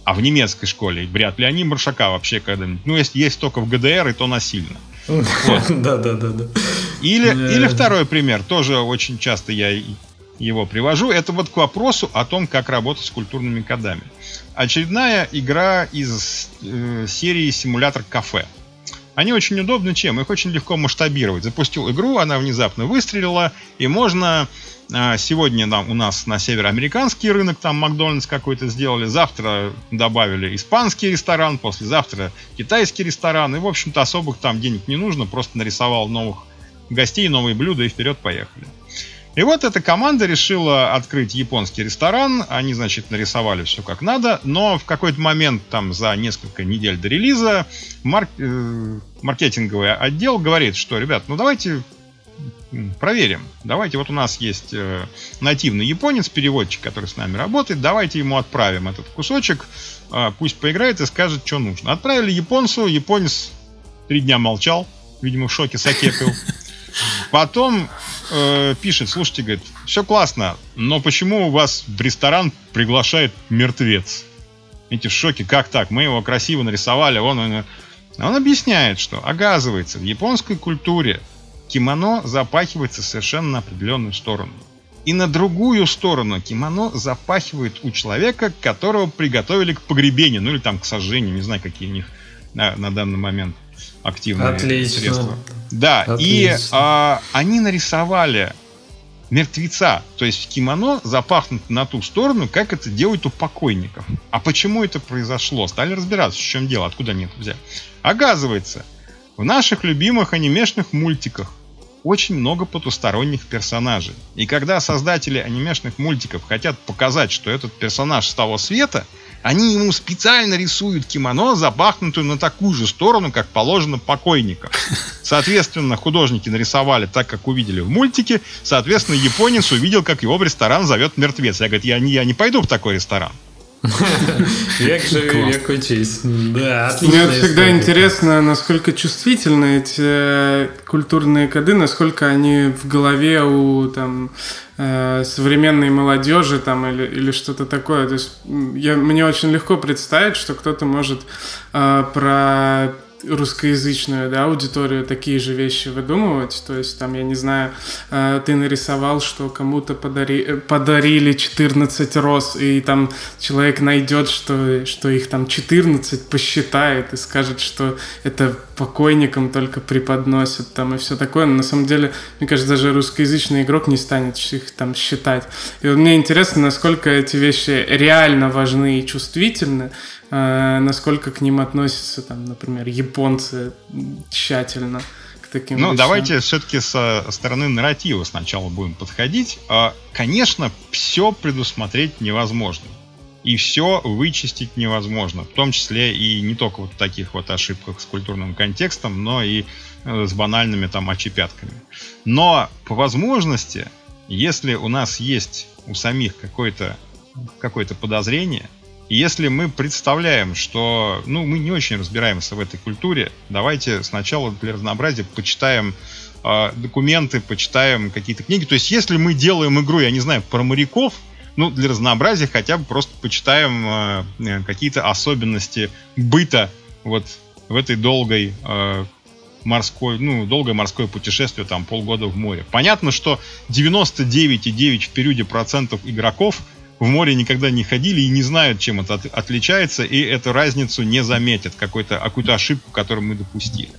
А в немецкой школе вряд ли они маршака вообще когда-нибудь. Ну, если есть только в ГДР, и то насильно. [laughs] Да, да, да, да. Или, или второй пример, тоже очень часто я его привожу, это вот к вопросу о том, как работать с культурными кодами. Очередная игра из э, серии симулятор кафе. Они очень удобны чем? Их очень легко масштабировать. Запустил игру, она внезапно выстрелила, и можно э, сегодня там, у нас на североамериканский рынок, там Макдональдс какой-то сделали, завтра добавили испанский ресторан, послезавтра китайский ресторан, и, в общем-то, особых там денег не нужно, просто нарисовал новых гостей, новые блюда и вперед поехали. И вот эта команда решила открыть японский ресторан. Они, значит, нарисовали все как надо. Но в какой-то момент, там, за несколько недель до релиза, марк... э, маркетинговый отдел говорит, что, ребят, ну давайте проверим. Давайте, вот у нас есть э, нативный японец, переводчик, который с нами работает. Давайте ему отправим этот кусочек. Э, пусть поиграет и скажет, что нужно. Отправили японцу. Японец три дня молчал. Видимо, в шоке саке пил. Потом э, пишет, слушайте, говорит, все классно, но почему у вас в ресторан приглашает мертвец? Эти в шоке, как так? Мы его красиво нарисовали, он, он, он объясняет, что, оказывается, в японской культуре кимоно запахивается совершенно на определенную сторону. И на другую сторону кимоно запахивает у человека, которого приготовили к погребению, ну или там к сожжению, не знаю, какие у них на, на данный момент активные Отлично. средства. Да, Отлично. и а, они нарисовали мертвеца, то есть кимоно запахнут на ту сторону, как это делают у покойников. А почему это произошло? Стали разбираться, в чем дело, откуда они это взяли. Оказывается, в наших любимых анимешных мультиках очень много потусторонних персонажей. И когда создатели анимешных мультиков хотят показать, что этот персонаж с того света, они ему специально рисуют кимоно, запахнутую на такую же сторону, как положено покойникам. Соответственно, художники нарисовали так, как увидели в мультике. Соответственно, японец увидел, как его в ресторан зовет мертвец. Я говорю, я не, я не пойду в такой ресторан. Век живи, век учись. Да, отлично. Мне всегда интересно, насколько чувствительны эти э, культурные коды, насколько они в голове у там э, современной молодежи там или, или что-то такое. То есть я, мне очень легко представить, что кто-то может э, про русскоязычную да, аудиторию такие же вещи выдумывать. То есть, там, я не знаю, э, ты нарисовал, что кому-то подари, э, подарили 14 роз, и там человек найдет, что, что их там 14, посчитает и скажет, что это покойникам только преподносят там и все такое. Но на самом деле, мне кажется, даже русскоязычный игрок не станет их там считать. И вот мне интересно, насколько эти вещи реально важны и чувствительны, насколько к ним относятся, там, например, японцы тщательно к таким Ну, вещам. давайте все-таки со стороны нарратива сначала будем подходить. А, конечно, все предусмотреть невозможно. И все вычистить невозможно. В том числе и не только вот в таких вот ошибках с культурным контекстом, но и э, с банальными там очепятками. Но по возможности, если у нас есть у самих какое-то какое-то подозрение, если мы представляем, что ну, мы не очень разбираемся в этой культуре, давайте сначала для разнообразия почитаем э, документы, почитаем какие-то книги. То есть, если мы делаем игру, я не знаю, про моряков, ну, для разнообразия хотя бы просто почитаем э, какие-то особенности быта вот в этой долгой э, морской, ну, долгое морское путешествие, там, полгода в море. Понятно, что 99,9 в периоде процентов игроков – в море никогда не ходили и не знают, чем это от, отличается, и эту разницу не заметят, какую-то какую ошибку, которую мы допустили.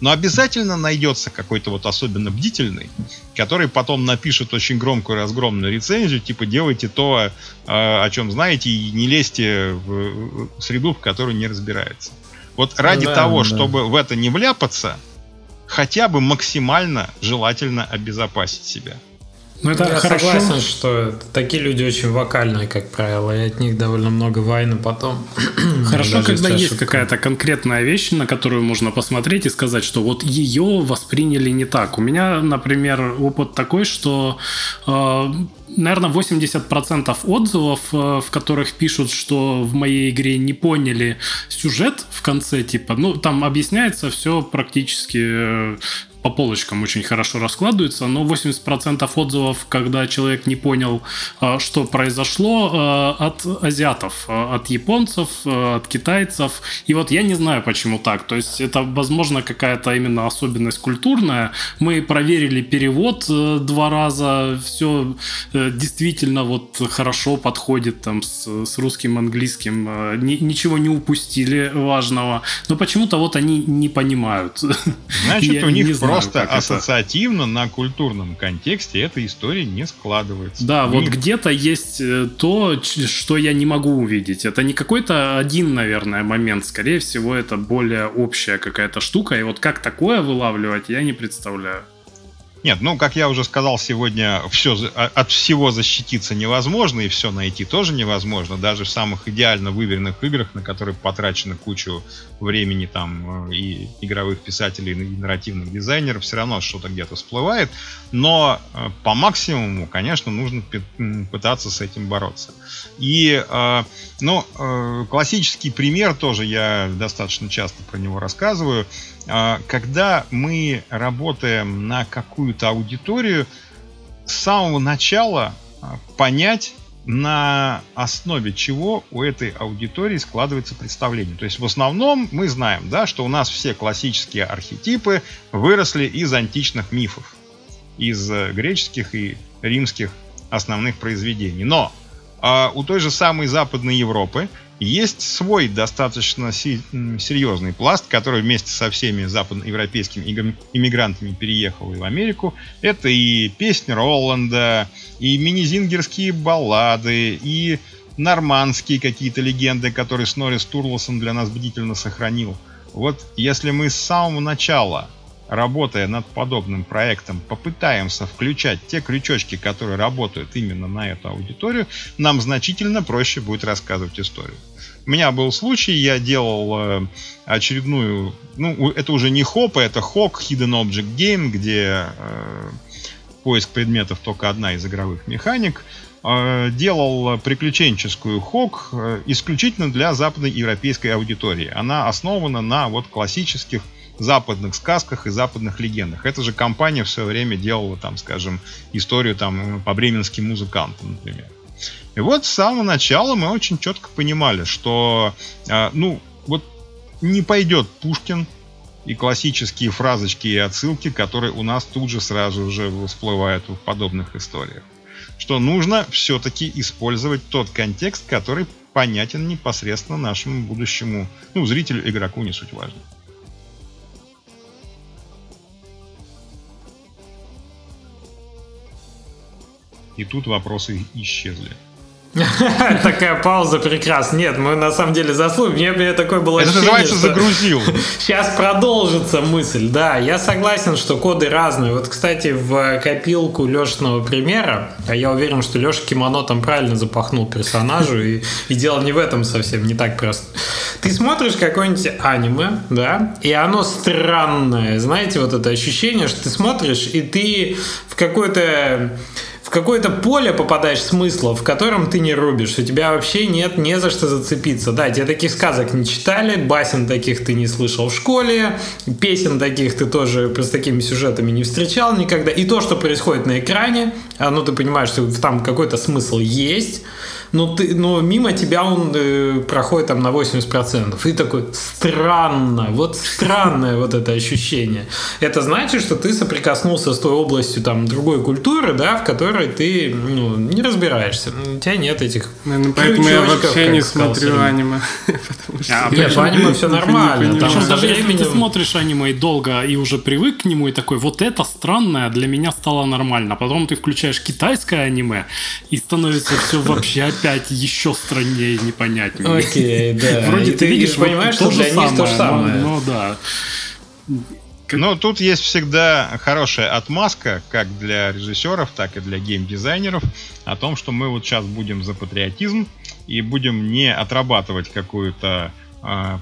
Но обязательно найдется какой-то вот особенно бдительный, который потом напишет очень громкую разгромную рецензию, типа делайте то, о, о чем знаете, и не лезьте в, среду, в которой не разбирается. Вот ради да, того, да. чтобы в это не вляпаться, хотя бы максимально желательно обезопасить себя. Ну, это Я хорошо. согласен, что такие люди очень вокальные, как правило, и от них довольно много войны потом. [clears throat] Хорошо, когда есть какая-то конкретная вещь, на которую можно посмотреть и сказать, что вот ее восприняли не так. У меня, например, опыт такой, что э, наверное, 80% отзывов, э, в которых пишут, что в моей игре не поняли сюжет в конце, типа, ну, там объясняется все практически э, по полочкам очень хорошо раскладывается, но 80% отзывов, когда человек не понял, а, что произошло, а, от азиатов, а, от японцев, от китайцев. И вот я не знаю, почему так. То есть это, возможно, какая-то именно особенность культурная. Мы проверили перевод э, два раза, все э, действительно вот хорошо подходит там с, с русским, английским, э, ничего не упустили важного. Но почему-то вот они не понимают. Значит, [laughs] у них просто просто ассоциативно это... на культурном контексте эта история не складывается. Да, Ни... вот где-то есть э, то, что я не могу увидеть. Это не какой-то один, наверное, момент. Скорее всего, это более общая какая-то штука. И вот как такое вылавливать, я не представляю. Нет, ну, как я уже сказал сегодня, все, а, от всего защититься невозможно, и все найти тоже невозможно. Даже в самых идеально выверенных играх, на которые потрачено кучу времени там э, и игровых писателей, и нарративных дизайнеров, все равно что-то где-то всплывает. Но э, по максимуму, конечно, нужно пытаться с этим бороться. И, э, ну, классический пример тоже, я достаточно часто про него рассказываю – когда мы работаем на какую-то аудиторию, с самого начала а, понять, на основе чего у этой аудитории складывается представление. То есть в основном мы знаем, да, что у нас все классические архетипы выросли из античных мифов, из э, греческих и римских основных произведений. Но э, у той же самой Западной Европы есть свой достаточно серьезный пласт, который вместе со всеми западноевропейскими иммигрантами переехал и в Америку. Это и песни Роланда, и мини-зингерские баллады, и нормандские какие-то легенды, которые Снорри Стурлосон для нас бдительно сохранил. Вот если мы с самого начала работая над подобным проектом, попытаемся включать те крючочки, которые работают именно на эту аудиторию, нам значительно проще будет рассказывать историю. У меня был случай, я делал э, очередную, ну, это уже не хоп, это хок, Hidden Object Game, где э, поиск предметов только одна из игровых механик. Э, делал приключенческую хок э, исключительно для западной европейской аудитории. Она основана на вот классических западных сказках и западных легендах. Эта же компания в свое время делала, там, скажем, историю там, по бременским музыкантам, например. И вот с самого начала мы очень четко понимали, что, э, ну, вот не пойдет Пушкин и классические фразочки и отсылки, которые у нас тут же сразу же всплывают в подобных историях. Что нужно все-таки использовать тот контекст, который понятен непосредственно нашему будущему, ну, зрителю, игроку, не суть важно. И тут вопросы исчезли. [laughs] Такая пауза прекрасна. Нет, мы на самом деле заслужили. Мне, мне такое было Это ощущение, называется загрузил. [laughs] Сейчас продолжится мысль. Да, я согласен, что коды разные. Вот, кстати, в копилку Лешного примера, а я уверен, что Леша кимоно там правильно запахнул персонажу, и, и дело не в этом совсем, не так просто. Ты смотришь какое-нибудь аниме, да, и оно странное. Знаете, вот это ощущение, что ты смотришь, и ты в какой-то какое-то поле попадаешь смысла, в котором ты не рубишь. У тебя вообще нет не за что зацепиться. Да, тебе таких сказок не читали, басен таких ты не слышал в школе, песен таких ты тоже с такими сюжетами не встречал никогда. И то, что происходит на экране, а, ну ты понимаешь, что там какой-то смысл есть, но, ты, но мимо тебя он э, проходит там на 80%. И такой, странно, вот странное вот это ощущение. Это значит, что ты соприкоснулся с той областью там другой культуры, да, в которой ты ну, не разбираешься. У тебя нет этих Наверное, Поэтому я вообще не смотрю аниме. [laughs] А, нет, в аниме все нормально. Причем даже если ты смотришь аниме и долго и уже привык к нему, и такой, вот это странное для меня стало нормально. Потом ты включаешь китайское аниме, и становится все вообще опять еще страннее и непонятнее. Окей, [laughs] да. Вроде ты, видишь, понимаешь, что для них то же самое. Ну да. Но тут есть всегда хорошая отмазка, как для режиссеров, так и для геймдизайнеров, о том, что мы вот сейчас будем за патриотизм и будем не отрабатывать какую-то э,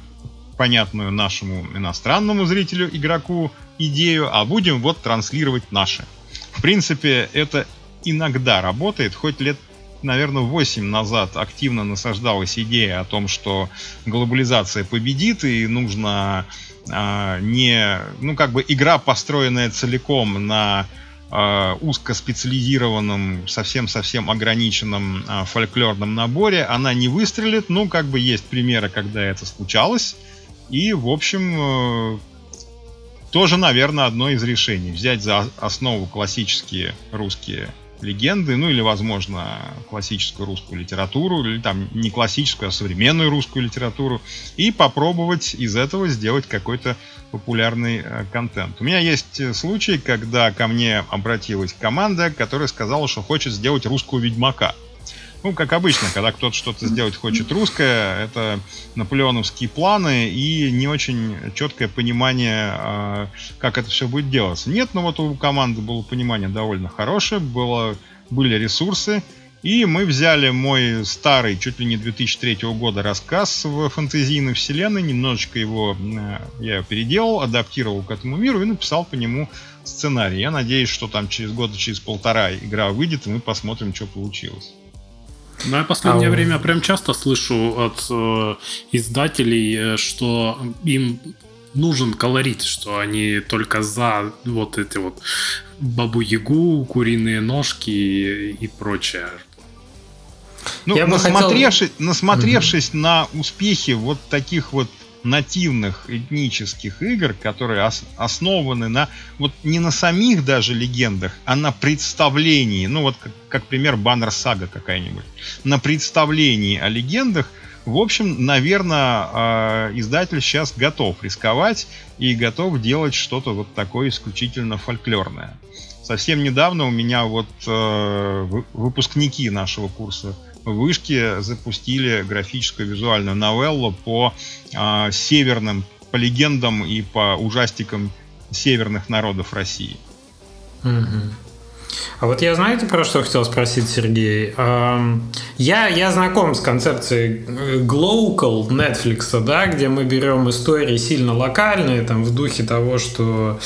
понятную нашему иностранному зрителю, игроку идею, а будем вот транслировать наши. В принципе, это иногда работает, хоть лет наверное, 8 назад активно насаждалась идея о том, что глобализация победит и нужно а, не, ну как бы игра, построенная целиком на а, узкоспециализированном, совсем-совсем ограниченном а, фольклорном наборе, она не выстрелит. Ну, как бы есть примеры, когда это случалось. И, в общем, э, тоже, наверное, одно из решений. Взять за основу классические русские легенды, ну или, возможно, классическую русскую литературу, или там не классическую, а современную русскую литературу, и попробовать из этого сделать какой-то популярный э, контент. У меня есть э, случай, когда ко мне обратилась команда, которая сказала, что хочет сделать русскую Ведьмака. Ну, как обычно, когда кто-то что-то сделать хочет русское, это наполеоновские планы и не очень четкое понимание, а, как это все будет делаться. Нет, но вот у команды было понимание довольно хорошее, было, были ресурсы, и мы взяли мой старый, чуть ли не 2003 года рассказ в фэнтезийной вселенной, немножечко его э, я переделал, адаптировал к этому миру и написал по нему сценарий. Я надеюсь, что там через года, через полтора игра выйдет, и мы посмотрим, что получилось. Ну, я последнее а, время прям часто слышу от э, издателей, э, что им нужен колорит, что они только за вот эти вот бабу-ягу, куриные ножки и прочее. Ну, Я насмотревшись, хотел... насмотревшись угу. на успехи вот таких вот нативных этнических игр, которые ос- основаны на вот не на самих даже легендах, а на представлении, ну вот как, как пример Баннер Сага какая-нибудь, на представлении о легендах, в общем, наверное, э, издатель сейчас готов рисковать и готов делать что-то вот такое исключительно фольклорное. Совсем недавно у меня вот э, выпускники нашего курса вышки запустили графическую визуальную новеллу по э, северным, по легендам и по ужастикам северных народов России. А вот я, знаете, про что хотел спросить, Сергей? Я, я знаком с концепцией э, Global Netflix, да, где мы берем истории сильно локальные, там, в духе того, что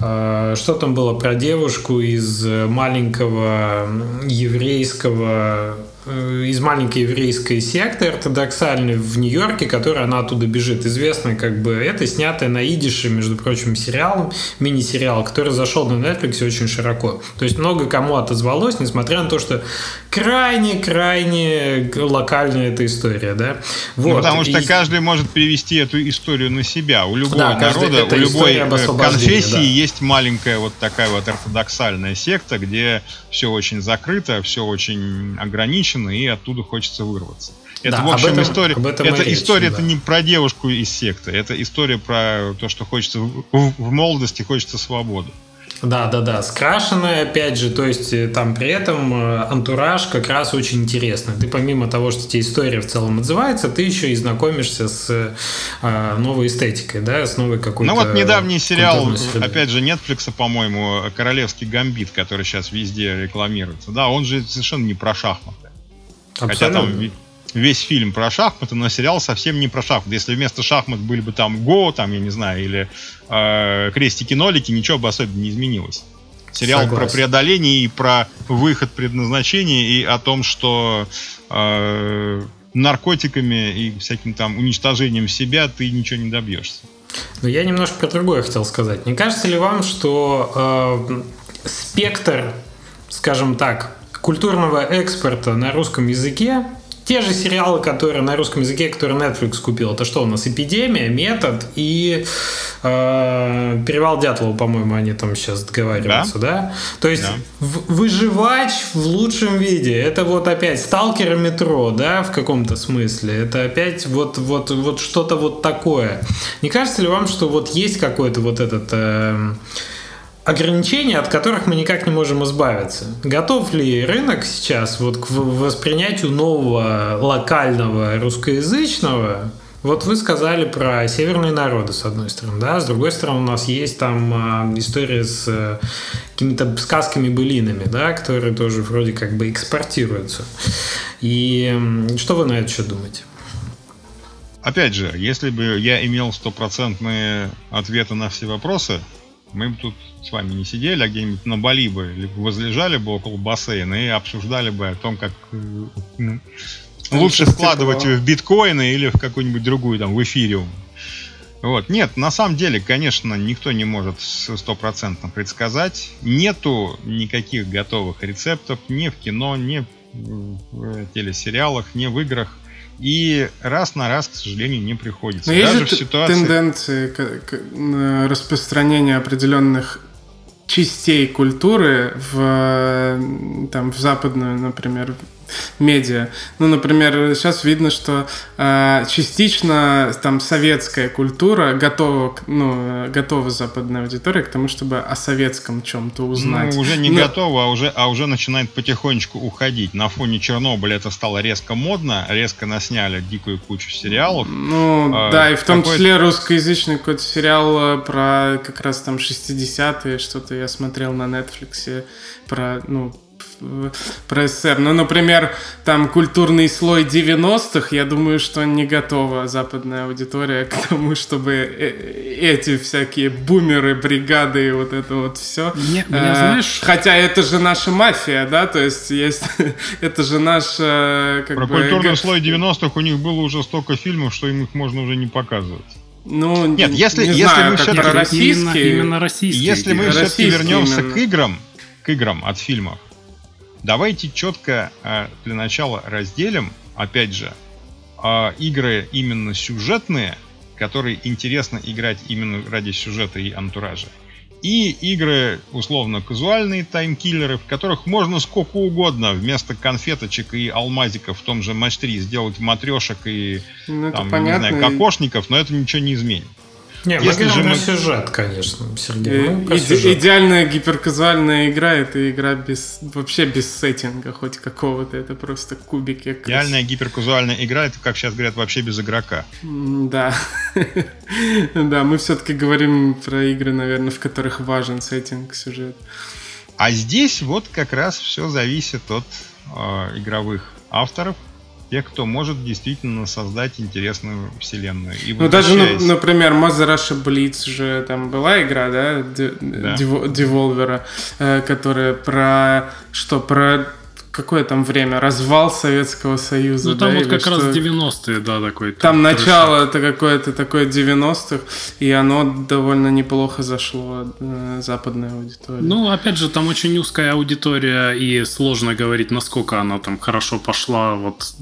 а, что там было про девушку из маленького еврейского Э, из маленькой еврейской секты ортодоксальной в Нью-Йорке, которая она оттуда бежит. Известно, как бы это снятое на идише, между прочим, сериалом, мини-сериал, который зашел на Netflix очень широко. То есть много кому отозвалось, несмотря на то, что крайне-крайне локальная эта история, да. Ну, вот. Ну, потому что и... каждый может перевести эту историю на себя. У любого да, народа, у любой э, конфессии да. есть маленькая вот такая вот ортодоксальная секта, где все очень закрыто, все очень ограничено, и оттуда хочется вырваться. Это, да, в общем, этом, история. это речь, история да. это не про девушку из секты, это история про то, что хочется в, в молодости хочется свободы. Да, да, да, скрашенная, опять же, то есть э, там при этом э, антураж как раз очень интересный. Ты помимо того, что тебе история в целом отзывается, ты еще и знакомишься с э, новой эстетикой, да, с новой какой-то... Ну вот недавний сериал, опять же, Netflix, по-моему, «Королевский гамбит», который сейчас везде рекламируется, да, он же совершенно не про шахматы. Абсолютно. Хотя там весь фильм про шахматы, но сериал совсем не про шахматы. Если вместо шахмат были бы там Го, там, я не знаю, или э, крестики-нолики, ничего бы особенно не изменилось. Сериал Согласен. про преодоление и про выход предназначения, и о том, что э, наркотиками и всяким там уничтожением себя ты ничего не добьешься. Но я немножко про другое хотел сказать. Не кажется ли вам, что э, спектр, скажем так, культурного экспорта на русском языке те же сериалы, которые на русском языке, которые Netflix купил, это что у нас? «Эпидемия», «Метод» и э, «Перевал Дятлова», по-моему, они там сейчас договариваются, да? да? То есть да. выживач в лучшем виде. Это вот опять «Сталкер» «Метро», да, в каком-то смысле. Это опять вот, вот, вот что-то вот такое. Не кажется ли вам, что вот есть какой-то вот этот... Э, ограничения, от которых мы никак не можем избавиться. Готов ли рынок сейчас вот к воспринятию нового локального русскоязычного? Вот вы сказали про северные народы, с одной стороны, да, с другой стороны, у нас есть там э, история с э, какими-то сказками-былинами, да, которые тоже вроде как бы экспортируются. И что вы на это еще думаете? Опять же, если бы я имел стопроцентные ответы на все вопросы, мы бы тут с вами не сидели, а где-нибудь на Бали бы либо возлежали бы около бассейна и обсуждали бы о том, как э, лучше вкладывать в биткоины или в какую-нибудь другую, там, в эфириум. Вот. Нет, на самом деле, конечно, никто не может стопроцентно предсказать. Нету никаких готовых рецептов ни в кино, ни в телесериалах, ни в играх. И раз на раз, к сожалению, не приходится. Но Даже есть же ситуации... тенденции распространения определенных частей культуры в, там, в западную, например, медиа. Ну, например, сейчас видно, что э, частично там советская культура готова, ну, готова западная аудитория к тому, чтобы о советском чем-то узнать. Ну, уже не Но... готова, а уже, а уже начинает потихонечку уходить. На фоне Чернобыля это стало резко модно, резко насняли дикую кучу сериалов. Ну, э, да, и в том числе русскоязычный какой-то сериал про как раз там 60-е, что-то я смотрел на Netflix про, ну, про СССР. Ну, например, там культурный слой 90-х, я думаю, что не готова западная аудитория к тому, чтобы э, эти всякие бумеры, бригады и вот это вот все. Не, меня, а, знаешь... Хотя это же наша мафия, да, то есть есть... [laughs] это же наш... Как Про бы, культурный слой 90-х у них было уже столько фильмов, что им их можно уже не показывать. Ну, Нет, если, не если знаю, мы все-таки российские, именно, именно российские. Если мы все-таки вернемся именно. к играм, к играм от фильмов, давайте четко э, для начала разделим, опять же, э, игры именно сюжетные, которые интересно играть именно ради сюжета и антуража, и игры условно-казуальные таймкиллеры, в которых можно сколько угодно вместо конфеточек и алмазиков в том же матч 3 сделать матрешек и ну, там, не знаю, кокошников, но это ничего не изменит. Не, Если мы же мы... сюжет, конечно, Сергей. Мы Иде- сюжет. Идеальная гиперказуальная игра это игра без вообще без сеттинга хоть какого-то. Это просто кубики. Идеальная гиперказуальная игра это, как сейчас говорят, вообще без игрока. Да. [laughs] да, мы все-таки говорим про игры, наверное, в которых важен сеттинг, сюжет. А здесь вот как раз все зависит от э, игровых авторов, тех, кто может действительно создать интересную вселенную. И ну, даже, ну, например, Mother Russia Blitz же там была игра, да, да. Devolver, э, которая про что, про какое там время? Развал Советского Союза. Ну, там да, вот как что? раз 90-е, да, такой. Там, там начало это какое-то такое 90-х, и оно довольно неплохо зашло э, западной аудитории. Ну, опять же, там очень узкая аудитория, и сложно говорить, насколько она там хорошо пошла. Вот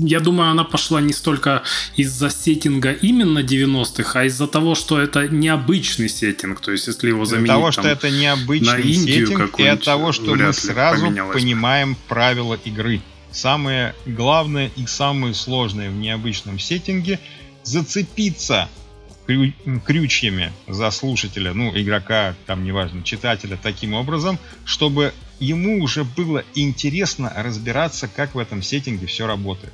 я думаю, она пошла не столько из-за сеттинга именно 90-х, а из-за того, что это необычный сеттинг. То есть, если его заменить Из-за того, что это необычный на Индию сеттинг, и от того, что мы сразу понимаем про правила игры. Самое главное и самое сложное в необычном сеттинге зацепиться крю крючьями за слушателя, ну, игрока, там, неважно, читателя, таким образом, чтобы ему уже было интересно разбираться, как в этом сеттинге все работает.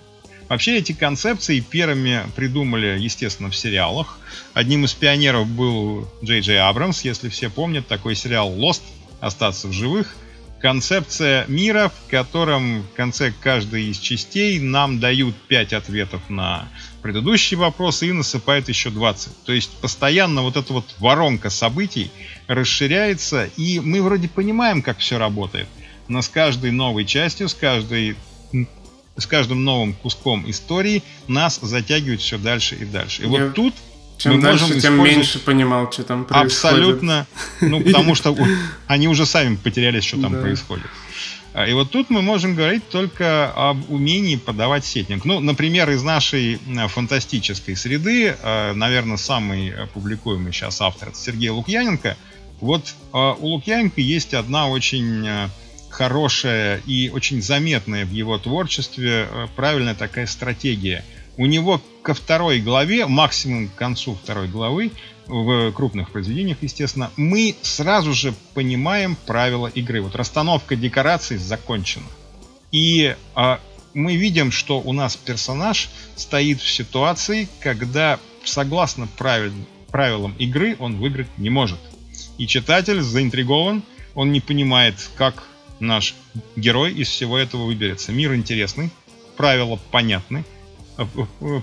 Вообще эти концепции первыми придумали, естественно, в сериалах. Одним из пионеров был Джей Джей Абрамс, если все помнят, такой сериал Lost, «Остаться в живых», концепция мира, в котором в конце каждой из частей нам дают 5 ответов на предыдущие вопросы и насыпают еще 20. То есть постоянно вот эта вот воронка событий расширяется, и мы вроде понимаем, как все работает. Но с каждой новой частью, с каждой с каждым новым куском истории нас затягивают все дальше и дальше. И Я... вот тут чем мы дальше, можем тем меньше понимал, что там происходит. Абсолютно. Ну, [laughs] потому что они уже сами потеряли, что там происходит. А, и вот тут мы можем говорить только об умении подавать сеттинг. Ну, например, из нашей фантастической среды, а, наверное, самый публикуемый сейчас автор это Сергей Лукьяненко. Вот а, у Лукьяненко есть одна очень хорошая и очень заметная в его творчестве правильная такая стратегия – у него ко второй главе, максимум к концу второй главы, в крупных произведениях, естественно, мы сразу же понимаем правила игры. Вот расстановка декораций закончена. И а, мы видим, что у нас персонаж стоит в ситуации, когда, согласно правил, правилам игры, он выиграть не может. И читатель заинтригован, он не понимает, как наш герой из всего этого выберется. Мир интересный, правила понятны,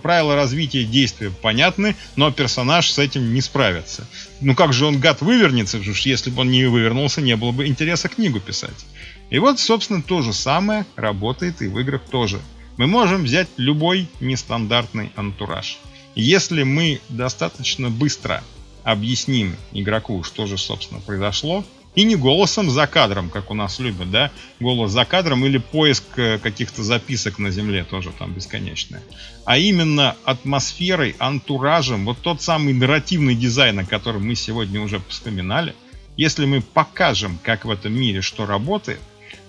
правила развития действия понятны, но персонаж с этим не справится. Ну как же он, гад, вывернется? Если бы он не вывернулся, не было бы интереса книгу писать. И вот, собственно, то же самое работает и в играх тоже. Мы можем взять любой нестандартный антураж. Если мы достаточно быстро объясним игроку, что же, собственно, произошло, и не голосом за кадром, как у нас любят, да, голос за кадром или поиск э, каких-то записок на земле тоже там бесконечное. А именно атмосферой, антуражем, вот тот самый нарративный дизайн, о котором мы сегодня уже вспоминали, если мы покажем, как в этом мире что работает,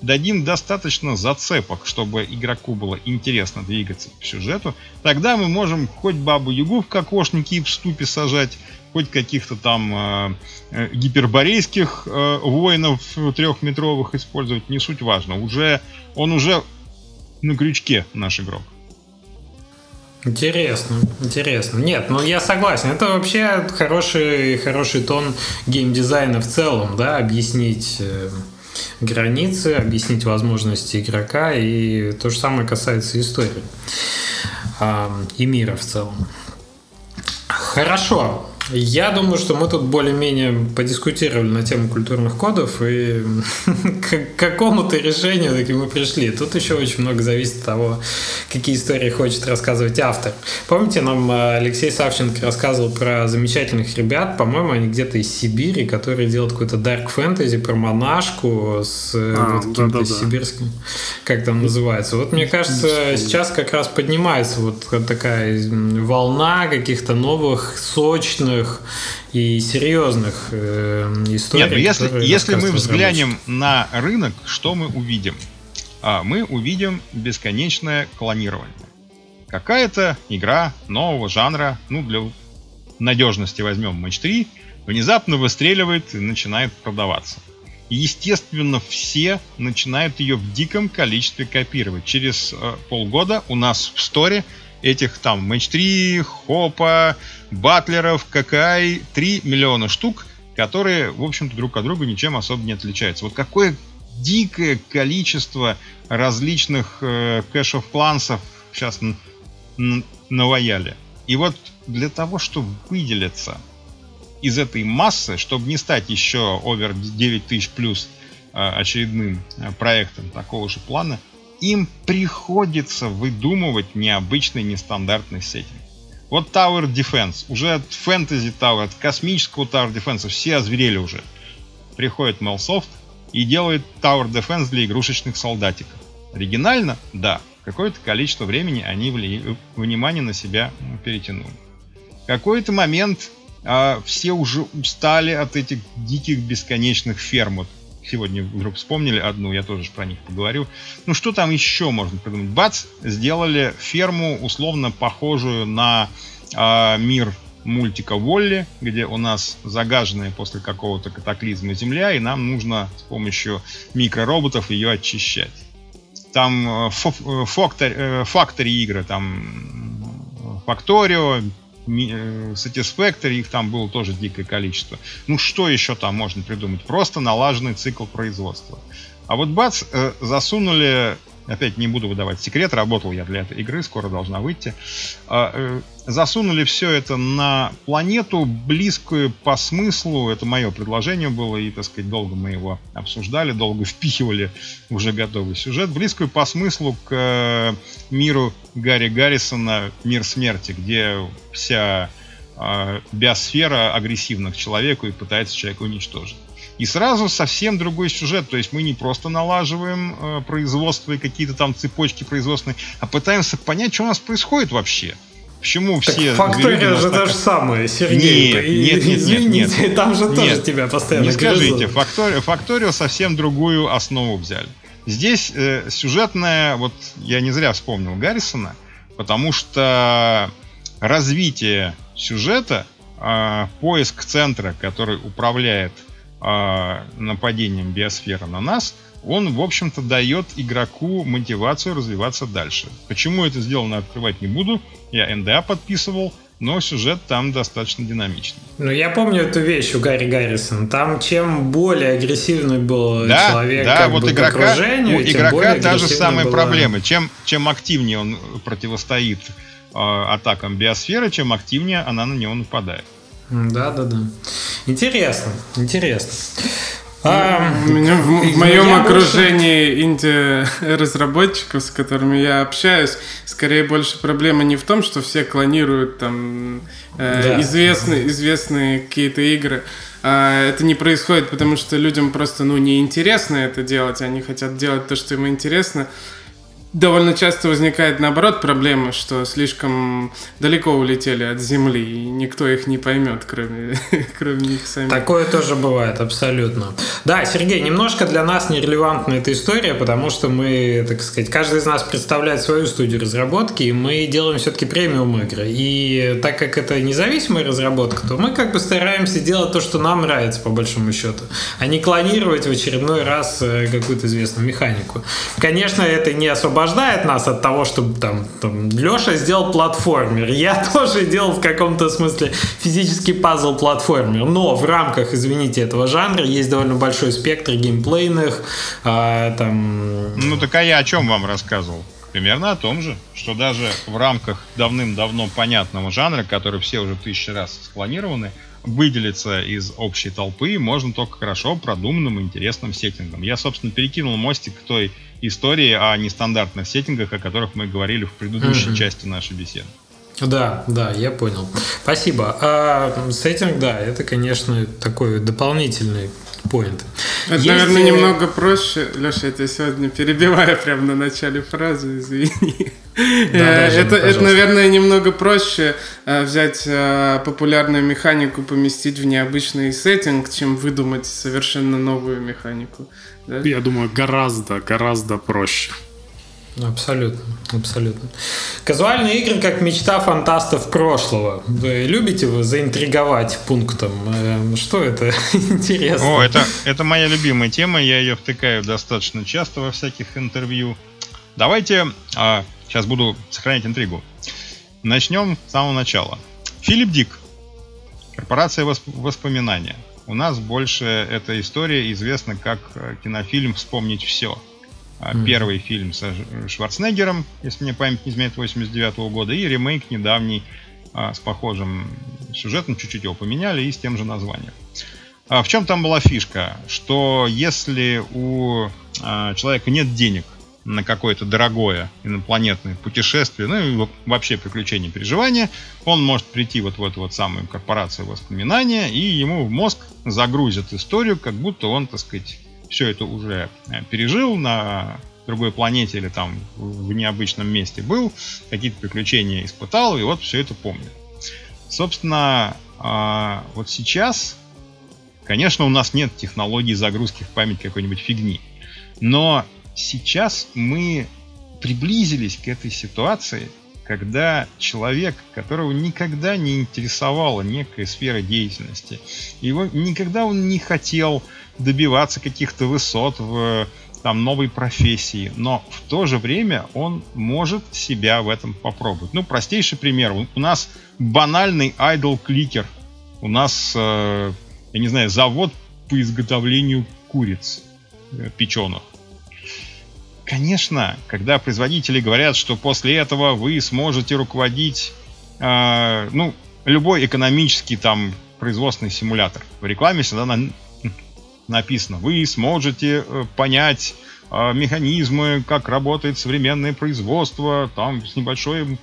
дадим достаточно зацепок, чтобы игроку было интересно двигаться по сюжету, тогда мы можем хоть бабу-ягу в кокошнике и в ступе сажать, хоть каких-то там э, э, гиперборейских э, воинов трехметровых использовать, не суть важно. Уже, он уже на крючке наш игрок. Интересно, интересно. Нет, ну я согласен. Это вообще хороший, хороший тон геймдизайна в целом, да, объяснить э, границы, объяснить возможности игрока, и то же самое касается истории э, и мира в целом. Хорошо. Я думаю, что мы тут более-менее подискутировали на тему культурных кодов и [laughs] к какому-то решению таки мы пришли. Тут еще очень много зависит от того, какие истории хочет рассказывать автор. Помните, нам э, Алексей Савченко рассказывал про замечательных ребят, по-моему, они где-то из Сибири, которые делают какой-то дарк фэнтези про монашку с э, а, вот каким-то да, да, сибирским, как там называется. Вот мне кажется, сейчас как раз поднимается вот такая волна каких-то новых, сочных серьезных и серьезных э, историй. Нет, ну если, если мы взглянем на рынок, что мы увидим? А, мы увидим бесконечное клонирование. Какая-то игра нового жанра, ну, для надежности возьмем Match 3, внезапно выстреливает и начинает продаваться. Естественно, все начинают ее в диком количестве копировать. Через э, полгода у нас в сторе этих там Match 3, Хопа, батлеров, какай, 3 миллиона штук, которые, в общем-то, друг от друга ничем особо не отличаются. Вот какое дикое количество различных э, кэшев-клансов сейчас наваяли. И вот для того, чтобы выделиться из этой массы, чтобы не стать еще овер 9000 плюс э, очередным э, проектом такого же плана, им приходится выдумывать необычный, нестандартный сеттинг. Вот Tower Defense, уже от фэнтези Tower, от космического Tower Defense все озверели уже. Приходит Melsoft и делает Tower Defense для игрушечных солдатиков. Оригинально? Да. Какое-то количество времени они вли... внимание на себя перетянули. какой-то момент а, все уже устали от этих диких бесконечных ферм. Вот сегодня вдруг вспомнили одну, я тоже про них поговорю. Ну что там еще можно придумать? Бац, сделали ферму условно похожую на э, мир мультика Волли, где у нас загаженная после какого-то катаклизма земля, и нам нужно с помощью микророботов ее очищать. Там фактори, э, фактори э, игры, там Факторио, Э, Satisfactory, их там было тоже дикое количество. Ну что еще там можно придумать? Просто налаженный цикл производства. А вот бац, э, засунули опять не буду выдавать секрет, работал я для этой игры, скоро должна выйти. А, э, засунули все это на планету, близкую по смыслу, это мое предложение было, и, так сказать, долго мы его обсуждали, долго [laughs] впихивали уже готовый сюжет, близкую по смыслу к э, миру Гарри Гаррисона «Мир смерти», где вся э, биосфера агрессивна к человеку и пытается человека уничтожить. И сразу совсем другой сюжет. То есть мы не просто налаживаем э, производство и какие-то там цепочки производственные, а пытаемся понять, что у нас происходит вообще. Почему так все... Фактория же то же самое, Сергей. Нет, нет, нет, извините, нет, [laughs] нет. там же нет, тоже тебя постоянно Не скажите, Факторио, Факторио совсем другую основу взяли. Здесь э, сюжетная, вот я не зря вспомнил Гаррисона, потому что развитие сюжета, э, поиск центра, который управляет э, нападением биосферы на нас, он, в общем-то, дает игроку мотивацию развиваться дальше. Почему это сделано, открывать не буду. Я НДА подписывал, но сюжет там достаточно динамичный. Ну, я помню эту вещь у Гарри Гаррисона. Там чем более агрессивный был да, человек да, вот бы игрока, к у игрока та же самая была... проблема. Чем, чем активнее он противостоит э, атакам биосферы, чем активнее она на него нападает. Да, да, да. Интересно, интересно. А, у меня в, в моем окружении инди-разработчиков, с которыми я общаюсь, скорее больше проблема не в том, что все клонируют там э, да. известные, известные какие-то игры. А это не происходит, потому что людям просто ну, неинтересно это делать, они хотят делать то, что им интересно довольно часто возникает наоборот проблема, что слишком далеко улетели от Земли, и никто их не поймет, кроме, [laughs] кроме них самих. Такое тоже бывает, абсолютно. Да, Сергей, немножко для нас нерелевантна эта история, потому что мы, так сказать, каждый из нас представляет свою студию разработки, и мы делаем все-таки премиум игры. И так как это независимая разработка, то мы как бы стараемся делать то, что нам нравится, по большому счету, а не клонировать в очередной раз э, какую-то известную механику. Конечно, это не освобождает освобождает нас от того, чтобы там, там Леша сделал платформер, я [laughs] тоже делал в каком-то смысле физический пазл-платформер, но в рамках, извините, этого жанра есть довольно большой спектр геймплейных, а, там... Ну так а я о чем вам рассказывал? примерно о том же, что даже в рамках давным-давно понятного жанра, который все уже тысячи раз склонированы, выделиться из общей толпы можно только хорошо продуманным и интересным сеттингом. Я, собственно, перекинул мостик к той истории о нестандартных сеттингах, о которых мы говорили в предыдущей mm-hmm. части нашей беседы. Да, да, я понял. Спасибо. А сеттинг, да, это, конечно, такой дополнительный поинт. Это, Есть... наверное, немного проще. Леша, я тебя сегодня перебиваю [laughs] прямо на начале фразы, извини. Да, э, это, это, наверное, немного проще э, взять э, популярную механику, поместить в необычный сеттинг, чем выдумать совершенно новую механику. Да? Я думаю, гораздо, гораздо проще. Абсолютно, абсолютно. Казуальные игры как мечта фантастов прошлого. Любите вы заинтриговать пунктом? Эм, что это? [laughs] Интересно. О, это, это моя любимая тема, я ее втыкаю достаточно часто во всяких интервью. Давайте, а, сейчас буду сохранять интригу. Начнем с самого начала. Филипп Дик. Корпорация воспоминания. У нас больше эта история известна как э, кинофильм «Вспомнить все». Mm. Первый фильм с Шварценеггером, если мне память не изменяет, 89 -го года, и ремейк недавний а, с похожим сюжетом, чуть-чуть его поменяли и с тем же названием. А в чем там была фишка? Что если у человека нет денег на какое-то дорогое инопланетное путешествие, ну и вообще приключения, переживания, он может прийти вот в эту вот самую корпорацию воспоминания, и ему в мозг загрузят историю, как будто он, так сказать, все это уже э, пережил на другой планете или там в необычном месте был, какие-то приключения испытал, и вот все это помнит. Собственно, а, вот сейчас, конечно, у нас нет технологии загрузки в память какой-нибудь фигни, но сейчас мы приблизились к этой ситуации, когда человек, которого никогда не интересовала некая сфера деятельности, его никогда он не хотел добиваться каких-то высот в там новой профессии, но в то же время он может себя в этом попробовать. Ну, простейший пример. У нас банальный idle кликер. У нас, э, я не знаю, завод по изготовлению куриц э, печеных. Конечно, когда производители говорят, что после этого вы сможете руководить, э, ну, любой экономический там производственный симулятор. В рекламе всегда написано, вы сможете э, понять э, механизмы, как работает современное производство, там с небольшим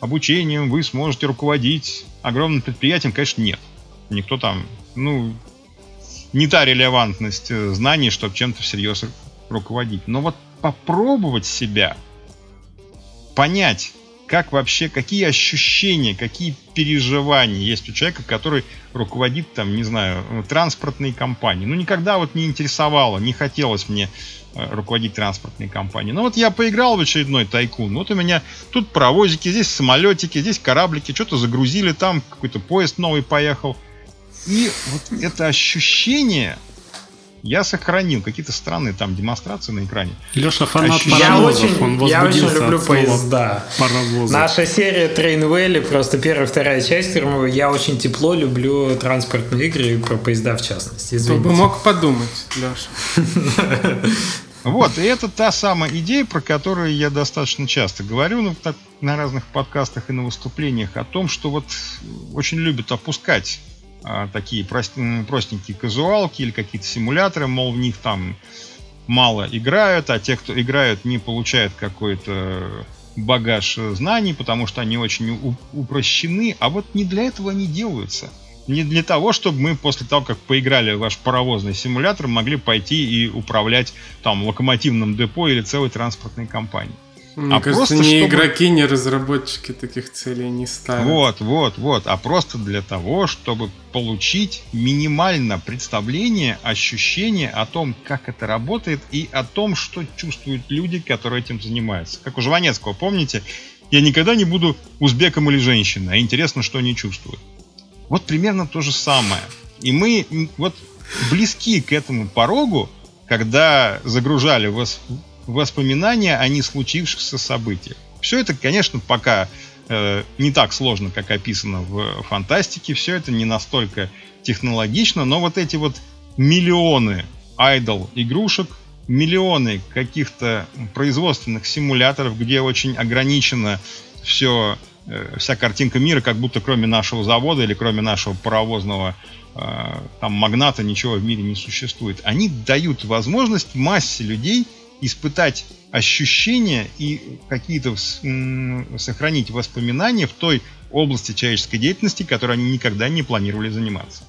обучением вы сможете руководить огромным предприятием, конечно, нет. Никто там, ну, не та релевантность э, знаний, чтобы чем-то всерьез руководить. Но вот попробовать себя, понять, как вообще, какие ощущения, какие переживания есть у человека, который руководит там, не знаю, транспортной компанией. Ну, никогда вот не интересовало, не хотелось мне э, руководить транспортной компанией. Ну вот я поиграл в очередной тайкун. Вот у меня тут паровозики, здесь самолетики, здесь кораблики, что-то загрузили, там какой-то поезд новый поехал. И вот это ощущение я сохранил какие-то странные там демонстрации на экране. Леша фанат Ощущ... паровозов, я очень, Я очень люблю поезда. Паровозы. Наша серия Train Valley, просто первая, вторая часть, я очень тепло люблю транспортные игры про поезда в частности. Кто бы мог подумать, Леша. Вот, и это та самая идея, про которую я достаточно часто говорю ну, так, на разных подкастах и на выступлениях, о том, что вот очень любят опускать а, такие простенькие казуалки или какие-то симуляторы, мол, в них там мало играют, а те, кто играют, не получают какой-то багаж знаний, потому что они очень упрощены, а вот не для этого они делаются. Не для того, чтобы мы после того, как поиграли в ваш паровозный симулятор, могли пойти и управлять там локомотивным депо или целой транспортной компанией. Мне а кажется, просто, ни чтобы... игроки, ни разработчики таких целей не ставят. Вот, вот, вот. А просто для того, чтобы получить минимально представление, ощущение о том, как это работает и о том, что чувствуют люди, которые этим занимаются. Как у Жванецкого, помните? Я никогда не буду узбеком или женщиной, а интересно, что они чувствуют. Вот примерно то же самое. И мы вот близки к этому порогу, когда загружали вас воспоминания о не случившихся событиях. Все это, конечно, пока э, не так сложно, как описано в фантастике, все это не настолько технологично, но вот эти вот миллионы айдол игрушек, миллионы каких-то производственных симуляторов, где очень ограничено все, э, вся картинка мира, как будто кроме нашего завода или кроме нашего паровозного э, там магната ничего в мире не существует. Они дают возможность массе людей испытать ощущения и какие-то сохранить воспоминания в той области человеческой деятельности, которой они никогда не планировали заниматься.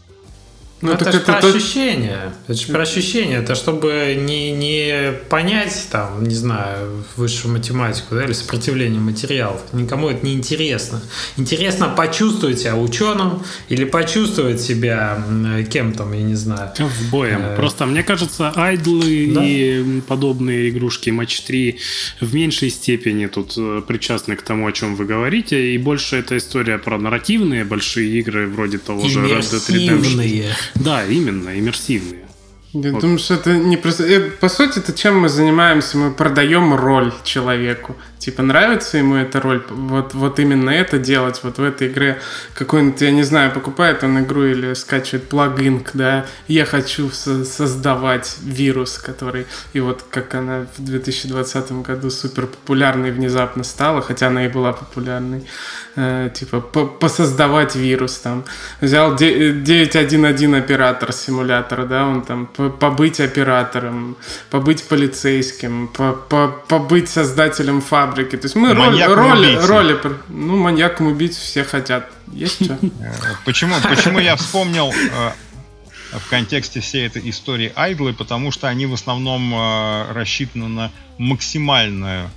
Ну, это же про то... ощущения. Это же про ощущения. Это чтобы не, не понять, там, не знаю, высшую математику да, или сопротивление материалов. Никому это не интересно. Интересно почувствовать себя ученым или почувствовать себя кем там, я не знаю. В боем. Э... Просто мне кажется, айдлы да? и подобные игрушки Матч 3 в меньшей степени тут э, причастны к тому, о чем вы говорите. И больше это история про нарративные большие игры, вроде того же Red Dead Redemption. Да, именно, иммерсивные. Я вот. думаю, что это не просто... Э, по сути, это чем мы занимаемся? Мы продаем роль человеку. Типа, нравится ему эта роль? Вот, вот именно это делать, вот в этой игре какой-нибудь, я не знаю, покупает он игру или скачивает плагин, да, я хочу со- создавать вирус, который... И вот как она в 2020 году супер популярной внезапно стала, хотя она и была популярной. Э, типа посоздавать вирус там. Взял 911 оператор симулятор, да, он там побыть оператором, побыть полицейским, побыть создателем фабрики. То есть мы роли, роли, роли, ну, маньяком убить все хотят. Есть что? Э, [laughs] почему, почему я вспомнил э, в контексте всей этой истории айдлы, потому что они в основном рассчитаны на максимальную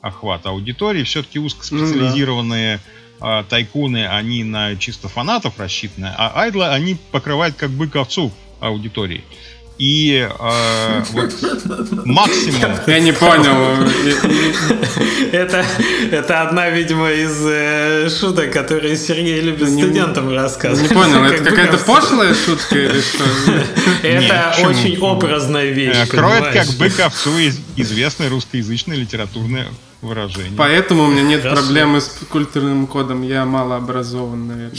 охват аудитории, все-таки узкоспециализированные ну, да. тайкуны, они на чисто фанатов рассчитаны, а айдлы, они покрывают как бы ковцу аудитории. И э, вот максимум... [laughs] Я не понял. Это, это одна, видимо, из э, шуток, которые Сергей любит студентам рассказывать. Не понял, это какая-то пошлая шутка или что? Это очень образная вещь. Э, кроет как бы ковцу известной русскоязычной литературной выражение. Поэтому у меня нет Хорошо. проблемы с культурным кодом. Я малообразован, наверное.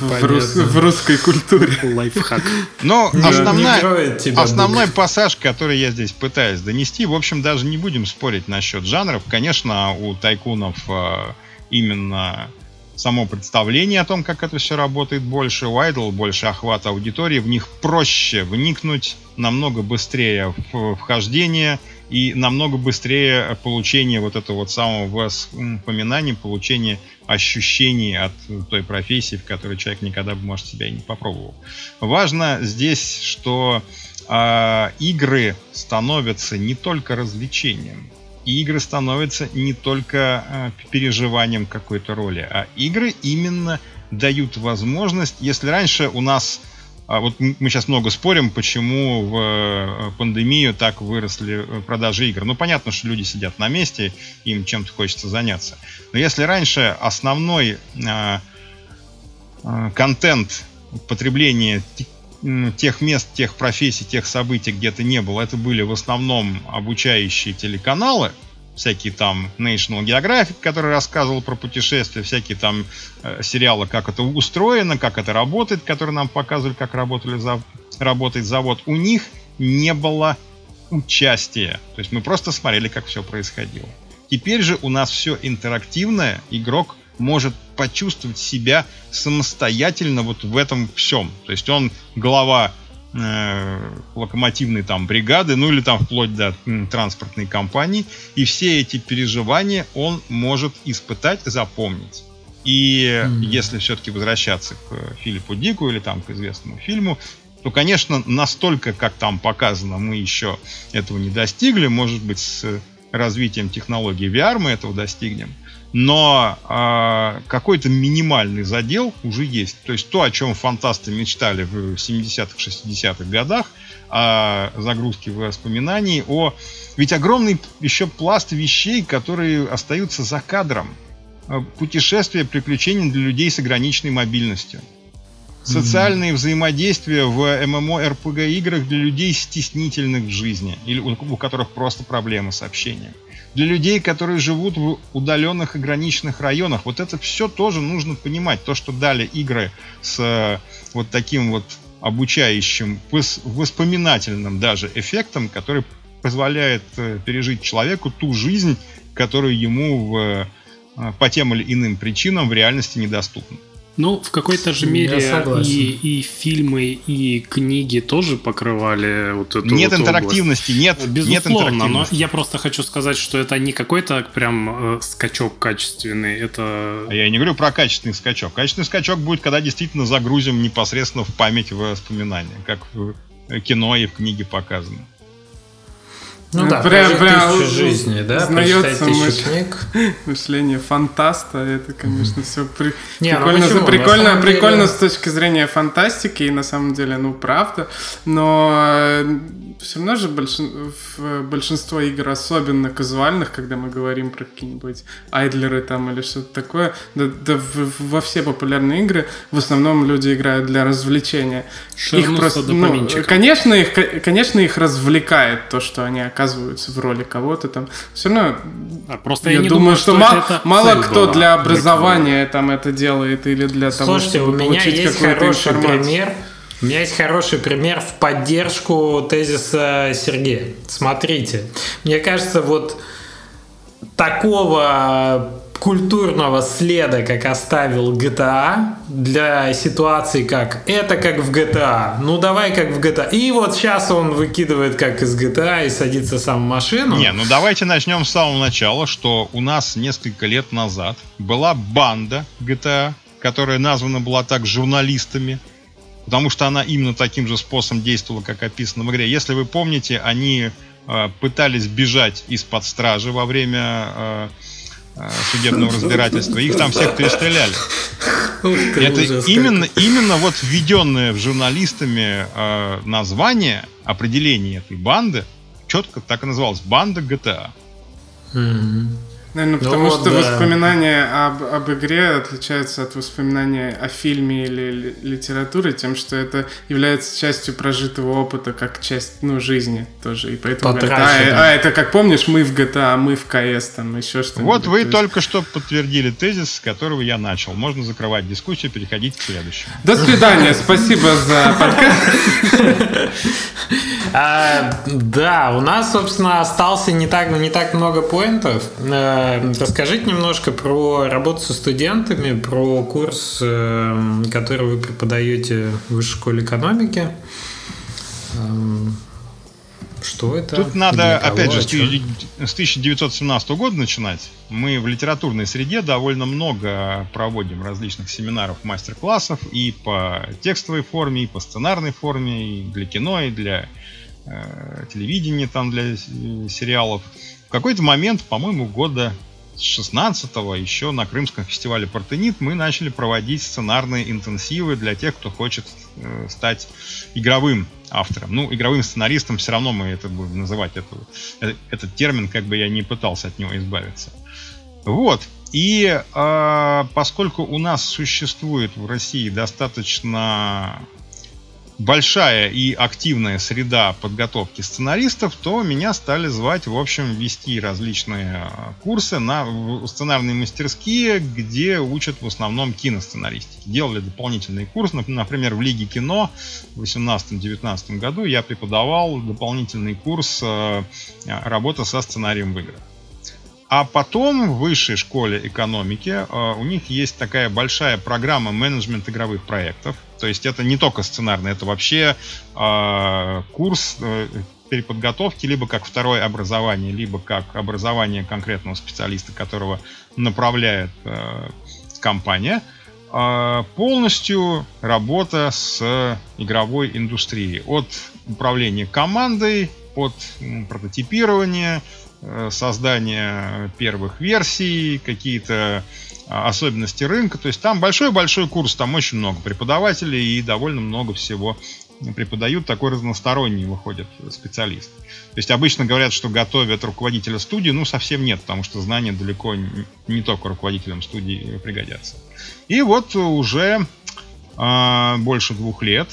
В, рус, в русской культуре. Лайфхак. Но основная, основной пассаж, который я здесь пытаюсь донести, в общем, даже не будем спорить насчет жанров. Конечно, у тайкунов э, именно само представление о том, как это все работает больше, у Idle больше охвата аудитории, в них проще вникнуть, намного быстрее вхождение – и намного быстрее получение вот этого вот самого воспоминания, получение ощущений от той профессии, в которой человек никогда бы, может, себя и не попробовал. Важно здесь, что э, игры становятся не только развлечением, и игры становятся не только э, переживанием какой-то роли, а игры именно дают возможность, если раньше у нас а вот мы сейчас много спорим, почему в э, пандемию так выросли э, продажи игр. Ну, понятно, что люди сидят на месте, им чем-то хочется заняться. Но если раньше основной э, э, контент потребления тех мест, тех профессий, тех событий где-то не было, это были в основном обучающие телеканалы, всякие там National Geographic, который рассказывал про путешествия, всякие там э, сериалы, как это устроено, как это работает, которые нам показывали, как работали за, работает завод. У них не было участия. То есть мы просто смотрели, как все происходило. Теперь же у нас все интерактивное, игрок может почувствовать себя самостоятельно вот в этом всем. То есть он глава локомотивной там бригады, ну или там вплоть до транспортной компании. И все эти переживания он может испытать, запомнить. И mm-hmm. если все-таки возвращаться к Филиппу Дику или там к известному фильму, то, конечно, настолько, как там показано, мы еще этого не достигли. Может быть, с развитием технологий VR мы этого достигнем но э, какой-то минимальный задел уже есть. То есть то, о чем фантасты мечтали в 70-х, 60-х годах, о загрузке воспоминаний, о... Ведь огромный еще пласт вещей, которые остаются за кадром. Путешествия, приключения для людей с ограниченной мобильностью. Социальные mm-hmm. взаимодействия в MMO, играх для людей стеснительных в жизни, или у, у которых просто проблемы с общением для людей, которые живут в удаленных ограниченных районах. Вот это все тоже нужно понимать. То, что дали игры с э, вот таким вот обучающим, воспоминательным даже эффектом, который позволяет э, пережить человеку ту жизнь, которую ему в, э, по тем или иным причинам в реальности недоступна. Ну, в какой-то же мере и, и фильмы, и книги тоже покрывали вот эту Нет вот интерактивности, нет, Безусловно, нет интерактивности. но я просто хочу сказать, что это не какой-то прям э, скачок качественный, это... А я не говорю про качественный скачок. Качественный скачок будет, когда действительно загрузим непосредственно в память воспоминания, как в кино и в книге показано. Ну да, прям, прям тысячу жизней, да, узнается мыш... книг. [laughs] мышление фантаста, это, конечно, все при... Не, ну прикольно, ну прикольно, прикольно деле... с точки зрения фантастики, и на самом деле, ну, правда, но э, все равно же большин... большинство игр, особенно казуальных, когда мы говорим про какие-нибудь айдлеры там или что-то такое, да, да в, во все популярные игры в основном люди играют для развлечения. их просто, ну, конечно, их, конечно, их развлекает то, что они оказываются в роли кого-то там. Все равно а просто я, я не думаю, что, что мало, мало кто для образования там это делает или для того, Слушайте, чтобы у меня есть хороший пример. У меня есть хороший пример в поддержку тезиса Сергея. Смотрите, мне кажется, вот такого культурного следа, как оставил GTA, для ситуации как это как в GTA, ну давай как в GTA. И вот сейчас он выкидывает как из GTA и садится сам в машину. Не, ну давайте начнем с самого начала, что у нас несколько лет назад была банда GTA, которая названа была так журналистами, потому что она именно таким же способом действовала, как описано в игре. Если вы помните, они э, пытались бежать из-под стражи во время э, Э, судебного разбирательства. Их там всех перестреляли. Это именно, именно вот введенное в журналистами э, название, определение этой банды, четко так и называлось. Банда GTA. Mm-hmm. Наверное, ну потому ну, что да. воспоминания об, об игре отличаются от воспоминания о фильме или литературе тем, что это является частью прожитого опыта, как часть ну, жизни тоже. И поэтому говорят, а, а, это как помнишь, мы в GTA, мы в КС, там еще что-нибудь. Вот вы только что подтвердили тезис, с которого я начал. Можно закрывать дискуссию, переходить к следующему. До свидания, [laughs] спасибо за подкаст. А, да, у нас, собственно, остался не так, не так много поинтов. Э, расскажите немножко про работу со студентами, про курс, э, который вы преподаете в Высшей школе экономики. Эм, что это? Тут надо, опять же, с 1917 года начинать. Мы в литературной среде довольно много проводим различных семинаров, мастер-классов и по текстовой форме, и по сценарной форме, и для кино, и для э, телевидения, там для э, сериалов. Какой-то момент, по-моему, года с 16-го еще на Крымском фестивале Партенит мы начали проводить сценарные интенсивы для тех, кто хочет э, стать игровым автором. Ну, игровым сценаристом все равно мы это будем называть. Это, э, этот термин, как бы я не пытался от него избавиться. Вот. И э, поскольку у нас существует в России достаточно большая и активная среда подготовки сценаристов, то меня стали звать, в общем, вести различные а, курсы на сценарные мастерские, где учат в основном киносценаристики. Делали дополнительный курс, например, в Лиге кино в 2018-2019 году я преподавал дополнительный курс а, работы со сценарием в играх. А потом в высшей школе экономики э, у них есть такая большая программа менеджмент игровых проектов. То есть это не только сценарный, это вообще э, курс э, переподготовки либо как второе образование, либо как образование конкретного специалиста, которого направляет компания. Полностью работа с игровой индустрией. От управления командой, от прототипирования, Э, создание первых версий, какие-то а, особенности рынка. То есть там большой-большой курс, там очень много преподавателей и довольно много всего преподают, такой разносторонний выходит специалист. То есть обычно говорят, что готовят руководителя студии, ну совсем нет, потому что знания далеко не, только руководителям студии пригодятся. И вот уже э, больше двух лет,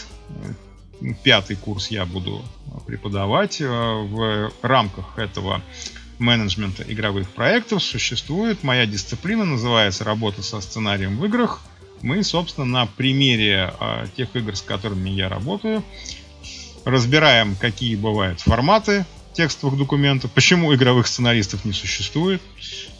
пятый курс я буду преподавать э, в рамках этого менеджмента игровых проектов существует моя дисциплина, называется «Работа со сценарием в играх». Мы, собственно, на примере э, тех игр, с которыми я работаю, разбираем, какие бывают форматы текстовых документов, почему игровых сценаристов не существует,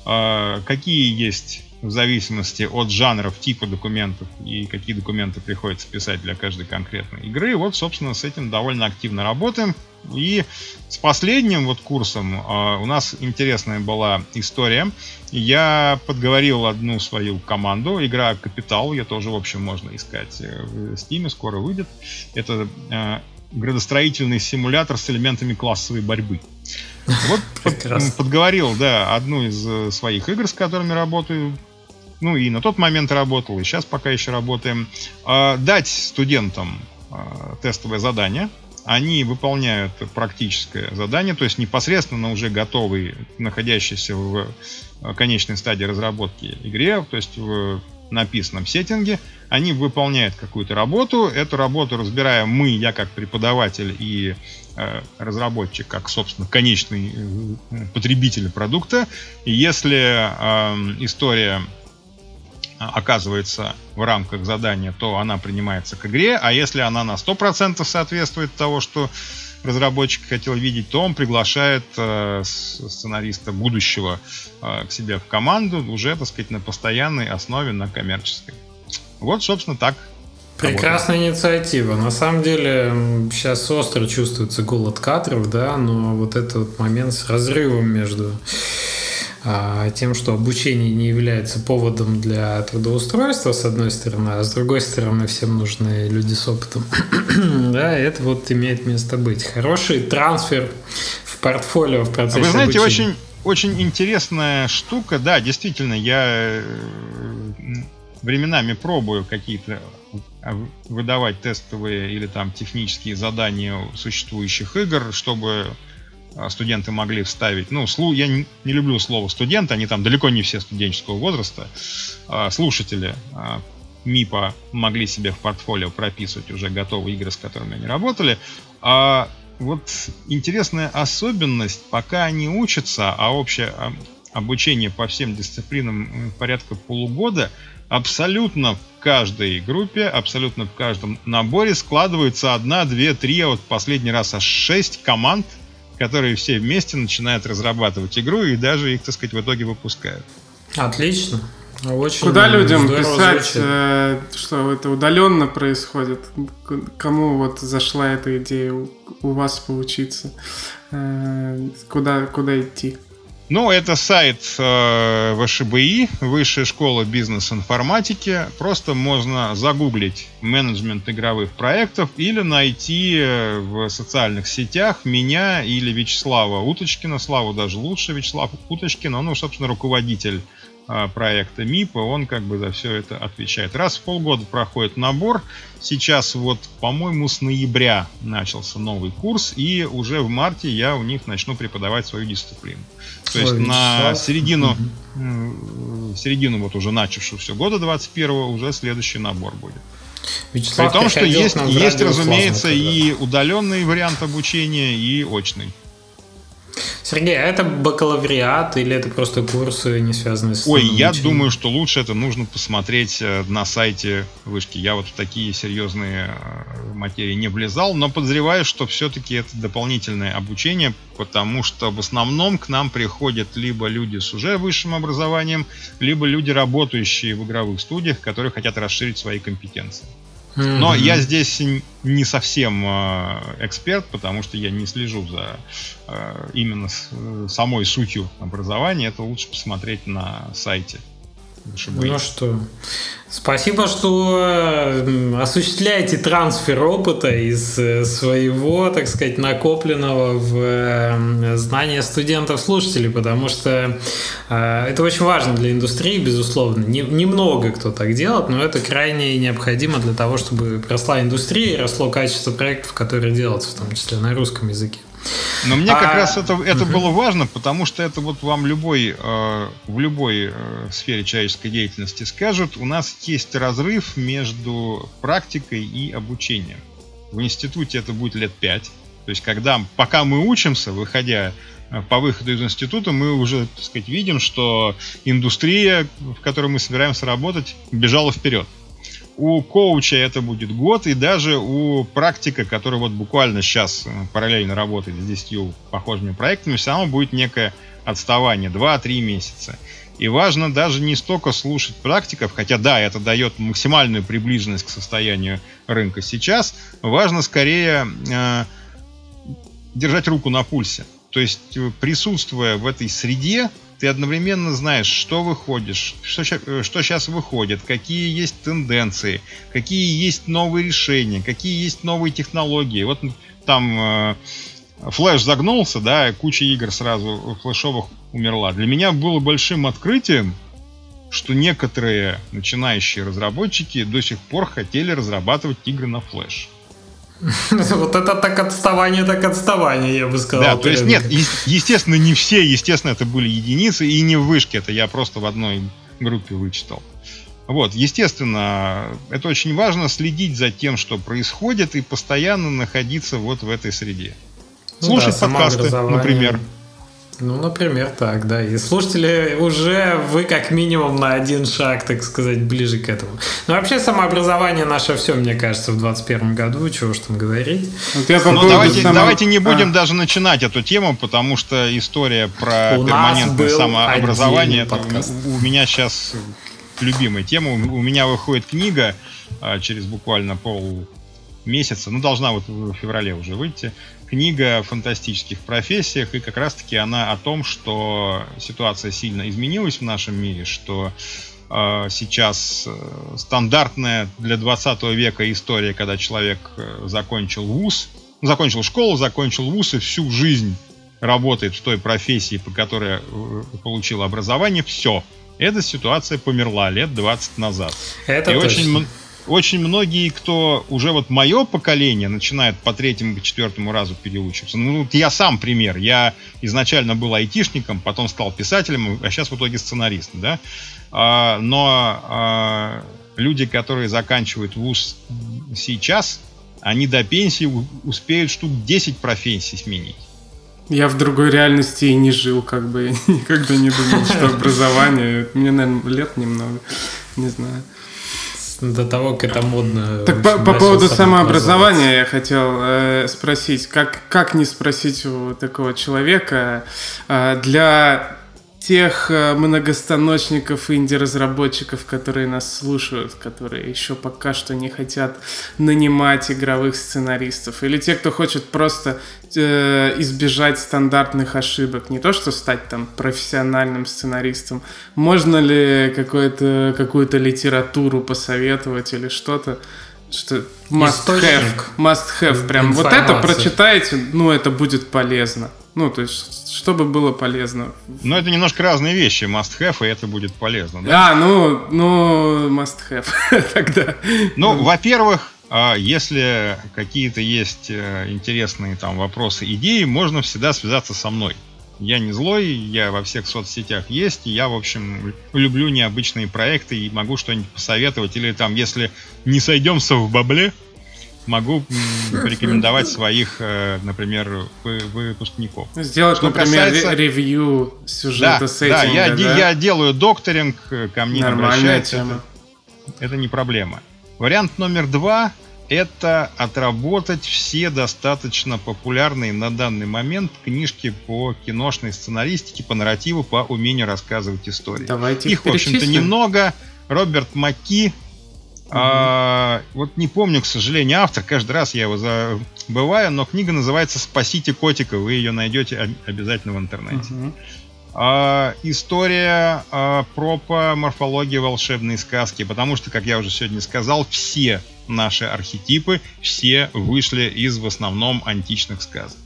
а, какие есть в зависимости от жанров, типа документов и какие документы приходится писать для каждой конкретной игры. Вот, собственно, с этим довольно активно работаем. И с последним вот курсом э, у нас интересная была история. Я подговорил одну свою команду, игра «Капитал», ее тоже, в общем, можно искать в Steam, скоро выйдет. Это э, градостроительный симулятор с элементами классовой борьбы. Вот [laughs] под, подговорил, да, одну из э, своих игр, с которыми работаю, ну и на тот момент работал, и сейчас пока еще работаем, э, дать студентам э, тестовое задание. Они выполняют практическое задание, то есть непосредственно уже готовый, находящийся в конечной стадии разработки игре, то есть в написанном сеттинге, они выполняют какую-то работу, эту работу разбираем мы, я как преподаватель и э, разработчик, как, собственно, конечный э, потребитель продукта. И если э, история оказывается в рамках задания, то она принимается к игре, а если она на 100% соответствует того, что разработчик хотел видеть, то он приглашает э, сценариста будущего э, к себе в команду уже, так сказать, на постоянной основе, на коммерческой. Вот, собственно, так. Прекрасная работает. инициатива. На самом деле сейчас остро чувствуется голод кадров, да, но вот этот вот момент с разрывом между тем, что обучение не является поводом для трудоустройства, с одной стороны, а с другой стороны, всем нужны люди с опытом. [clears throat] да, это вот имеет место быть. Хороший трансфер в портфолио в процессе а Вы знаете, обучения. очень, очень интересная штука. Да, действительно, я временами пробую какие-то а, выдавать тестовые или там технические задания существующих игр, чтобы а, студенты могли вставить. Ну, слу, я не, не люблю слово студент, они там далеко не все студенческого возраста. А, слушатели МИПа могли себе в портфолио прописывать уже готовые игры, с которыми они работали. А вот интересная особенность, пока они учатся, а общее обучение по всем дисциплинам порядка полугода, абсолютно в каждой группе, абсолютно в каждом наборе складывается одна, две, три, а вот последний раз аж шесть команд, которые все вместе начинают разрабатывать игру и даже их, так сказать, в итоге выпускают. Отлично. Очень Куда людям писать, э, что это удаленно происходит? Кому вот зашла эта идея у, у вас поучиться? Э, куда, куда идти? Ну, это сайт э, ВШБИ, Высшая школа бизнес-информатики. Просто можно загуглить менеджмент игровых проектов или найти э, в социальных сетях меня или Вячеслава Уточкина. Славу даже лучше, Вячеслав Уточкин. Он, ну, собственно, руководитель проекта МИПа, он как бы за все это отвечает. Раз в полгода проходит набор. Сейчас вот, по-моему, с ноября начался новый курс, и уже в марте я у них начну преподавать свою дисциплину. То есть Ой, на середину, угу. середину вот уже начавшегося года 21 уже следующий набор будет. Вячеслав, При том, что есть, есть разумеется, и удаленный вариант обучения, и очный. Сергей, а это бакалавриат или это просто курсы, не связанные с Ой, я думаю, что лучше это нужно посмотреть э, на сайте вышки. Я вот в такие серьезные э, материи не влезал, но подозреваю, что все-таки это дополнительное обучение, потому что в основном к нам приходят либо люди с уже высшим образованием, либо люди, работающие в игровых студиях, которые хотят расширить свои компетенции. Но я здесь не совсем э, эксперт, потому что я не слежу за э, именно э, самой сутью образования. Это лучше посмотреть на сайте. Ну что, спасибо, что осуществляете трансфер опыта из э, своего, так сказать, накопленного в э, знания студентов-слушателей, потому что э, это очень важно для индустрии, безусловно. Немного кто так делает, но это крайне необходимо для того, чтобы росла индустрия и росло качество проектов, которые делаются, в том числе на русском языке. Но мне как а... раз это, это угу. было важно, потому что это вот вам любой, э, в любой э, сфере человеческой деятельности скажут, у нас есть разрыв между практикой и обучением. В институте это будет лет пять. То есть, когда, пока мы учимся, выходя э, по выходу из института, мы уже, так сказать, видим, что индустрия, в которой мы собираемся работать, бежала вперед. У коуча это будет год, и даже у практика, который вот буквально сейчас э, параллельно работает с 10 похожими проектами, все равно будет некое отставание, 2-3 месяца. И важно даже не столько слушать практиков, хотя да, это дает максимальную приближенность к состоянию рынка сейчас, важно скорее э, держать руку на пульсе. То есть э, присутствуя в этой среде, ты одновременно знаешь, что выходишь, что, э, что сейчас выходит, какие есть тенденции, какие есть новые решения, какие есть новые технологии. Вот там э, флеш загнулся, да, куча игр сразу флешовых умерла. Для меня было большим открытием, что некоторые начинающие разработчики до сих пор хотели разрабатывать игры на флеш. [laughs] Вот это так отставание, так отставание, я бы сказал. Да, то есть нет, естественно, не все, естественно, это были единицы, и не в вышке, это я просто в одной группе вычитал. Вот, естественно, это очень важно следить за тем, что происходит, и постоянно находиться вот в этой среде. Ну Слушать да, подкасты, например. Ну, например, так, да. И слушатели уже вы как минимум на один шаг, так сказать, ближе к этому. Ну, вообще, самообразование наше все, мне кажется, в 2021 году, чего уж там говорить. Вот я ну, давайте, само... давайте не будем а. даже начинать эту тему, потому что история про у перманентное самообразование у меня сейчас любимая тема. У меня выходит книга а, через буквально пол месяца, ну, должна вот в феврале уже выйти, книга о фантастических профессиях, и как раз-таки она о том, что ситуация сильно изменилась в нашем мире, что э, сейчас э, стандартная для 20 века история, когда человек э, закончил вуз, закончил школу, закончил вуз и всю жизнь работает в той профессии, по которой получил образование, все. Эта ситуация померла лет 20 назад. Это и точно. очень очень многие, кто уже вот мое поколение начинает по третьему, по четвертому разу переучиваться. Ну, вот я сам пример. Я изначально был айтишником, потом стал писателем, а сейчас в итоге сценаристом, да. А, но а, люди, которые заканчивают вуз сейчас, они до пенсии успеют штук 10 профессий сменить. Я в другой реальности и не жил, как бы [laughs] никогда не думал, что [laughs] образование. Мне, наверное, лет немного, не знаю до того, как это модно. Так по, по поводу самообразования я хотел э, спросить, как, как не спросить у такого человека э, для тех э, многостаночников инди-разработчиков, которые нас слушают, которые еще пока что не хотят нанимать игровых сценаристов, или те, кто хочет просто э, избежать стандартных ошибок, не то что стать там профессиональным сценаристом, можно ли какую-то какую-то литературу посоветовать или что-то, что must have, must have, прям вот это прочитайте, ну это будет полезно. Ну, то есть, чтобы было полезно. Но это немножко разные вещи. Must have, и это будет полезно, да? А, ну, ну, must have [laughs] тогда. Ну, ну. во-первых, а, если какие-то есть э, интересные там вопросы, идеи, можно всегда связаться со мной. Я не злой, я во всех соцсетях есть, и я, в общем, люблю необычные проекты и могу что-нибудь посоветовать. Или там, если не сойдемся в бабле, могу порекомендовать своих, э, например, выпускников. Сделать, Что например, касается... ревью сюжета да, сеттинга, да, я, да? я делаю докторинг, э, ко мне обращаются. Тема. Это, это не проблема. Вариант номер два – это отработать все достаточно популярные на данный момент книжки по киношной сценаристике, по нарративу, по умению рассказывать истории. Давайте их, в общем-то, немного. Роберт Маки, а, вот не помню, к сожалению, автор. Каждый раз я его забываю, но книга называется «Спасите котика». Вы ее найдете обязательно в интернете. А, история а, пропа морфологии волшебной сказки. Потому что, как я уже сегодня сказал, все наши архетипы, все вышли из в основном античных сказок.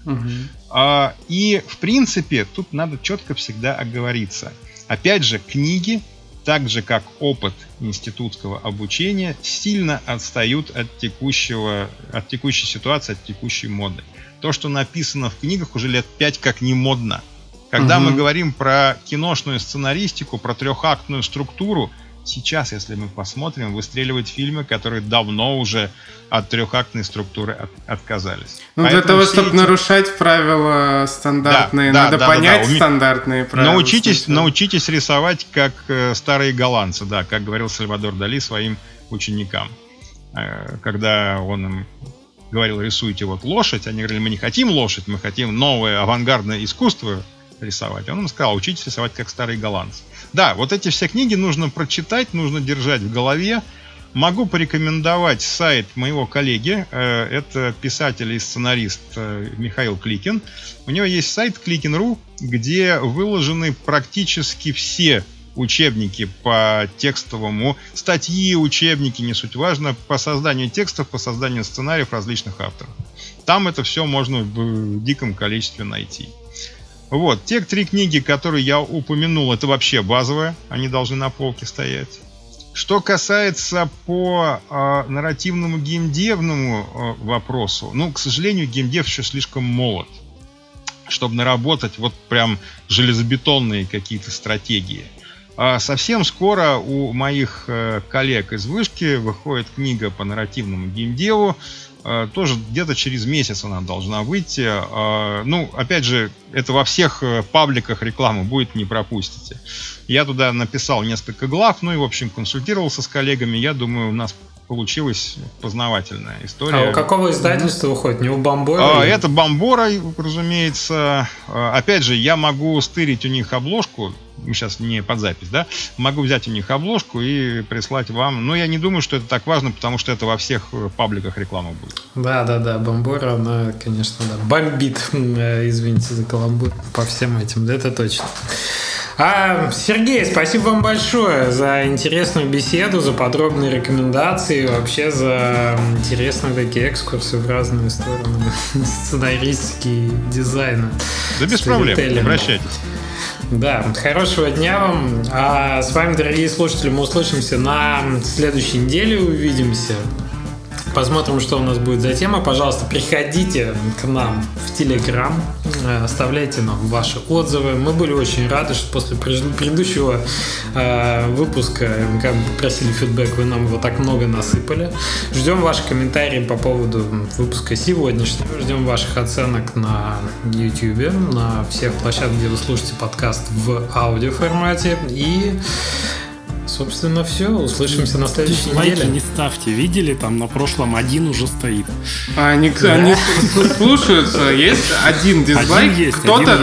А, и, в принципе, тут надо четко всегда оговориться. Опять же, книги так же как опыт институтского обучения, сильно отстают от, текущего, от текущей ситуации, от текущей моды. То, что написано в книгах уже лет пять как не модно. Когда угу. мы говорим про киношную сценаристику, про трехактную структуру, сейчас, если мы посмотрим, выстреливают фильмы, которые давно уже от трехактной структуры от, отказались. Ну, Поэтому для того, чтобы эти... нарушать правила стандартные, да, надо да, понять да, да. стандартные правила. Научитесь, научитесь рисовать как э, старые голландцы, да, как говорил Сальвадор Дали своим ученикам. Э, когда он им говорил, рисуйте вот лошадь, они говорили, мы не хотим лошадь, мы хотим новое авангардное искусство рисовать. Он им сказал, учитесь рисовать как старые голландцы. Да, вот эти все книги нужно прочитать, нужно держать в голове. Могу порекомендовать сайт моего коллеги. Э, это писатель и сценарист э, Михаил Кликин. У него есть сайт Кликин.ру, где выложены практически все учебники по текстовому, статьи, учебники, не суть важно, по созданию текстов, по созданию сценариев различных авторов. Там это все можно в диком количестве найти. Вот, те три книги, которые я упомянул, это вообще базовые, они должны на полке стоять. Что касается по э, нарративному геймдевному э, вопросу, ну, к сожалению, геймдев еще слишком молод, чтобы наработать вот прям железобетонные какие-то стратегии. А совсем скоро у моих э, коллег из Вышки выходит книга по нарративному геймдеву. Э, тоже где-то через месяц она должна выйти. Э, ну, опять же, это во всех пабликах рекламы будет, не пропустите. Я туда написал несколько глав, ну и, в общем, консультировался с коллегами. Я думаю, у нас получилась познавательная история. А у какого издательства выходит? Не у Бомбора? А, это Бомбора, разумеется. Опять же, я могу стырить у них обложку сейчас не под запись, да, могу взять у них обложку и прислать вам. Но я не думаю, что это так важно, потому что это во всех э, пабликах реклама будет. Да, да, да, Бомбора, она, конечно, да, бомбит, э, извините за каламбур, по всем этим, да, это точно. А, Сергей, спасибо вам большое за интересную беседу, за подробные рекомендации, вообще за интересные такие экскурсы в разные стороны [laughs] сценаристики дизайна. Да без проблем, обращайтесь. Да, хорошего дня вам. А с вами, дорогие слушатели, мы услышимся на следующей неделе, увидимся. Посмотрим, что у нас будет за тема. Пожалуйста, приходите к нам в Телеграм, э, оставляйте нам ваши отзывы. Мы были очень рады, что после предыдущего э, выпуска, как бы просили фидбэк, вы нам его так много насыпали. Ждем ваши комментарии по поводу выпуска сегодняшнего. Ждем ваших оценок на YouTube, на всех площадках, где вы слушаете подкаст в аудиоформате. И Собственно, все. Услышимся на следующей Дизлайки неделе. не ставьте. Видели, там на прошлом один уже стоит. А они, да. они слушаются. Есть один дизлайк. Один есть, кто-то,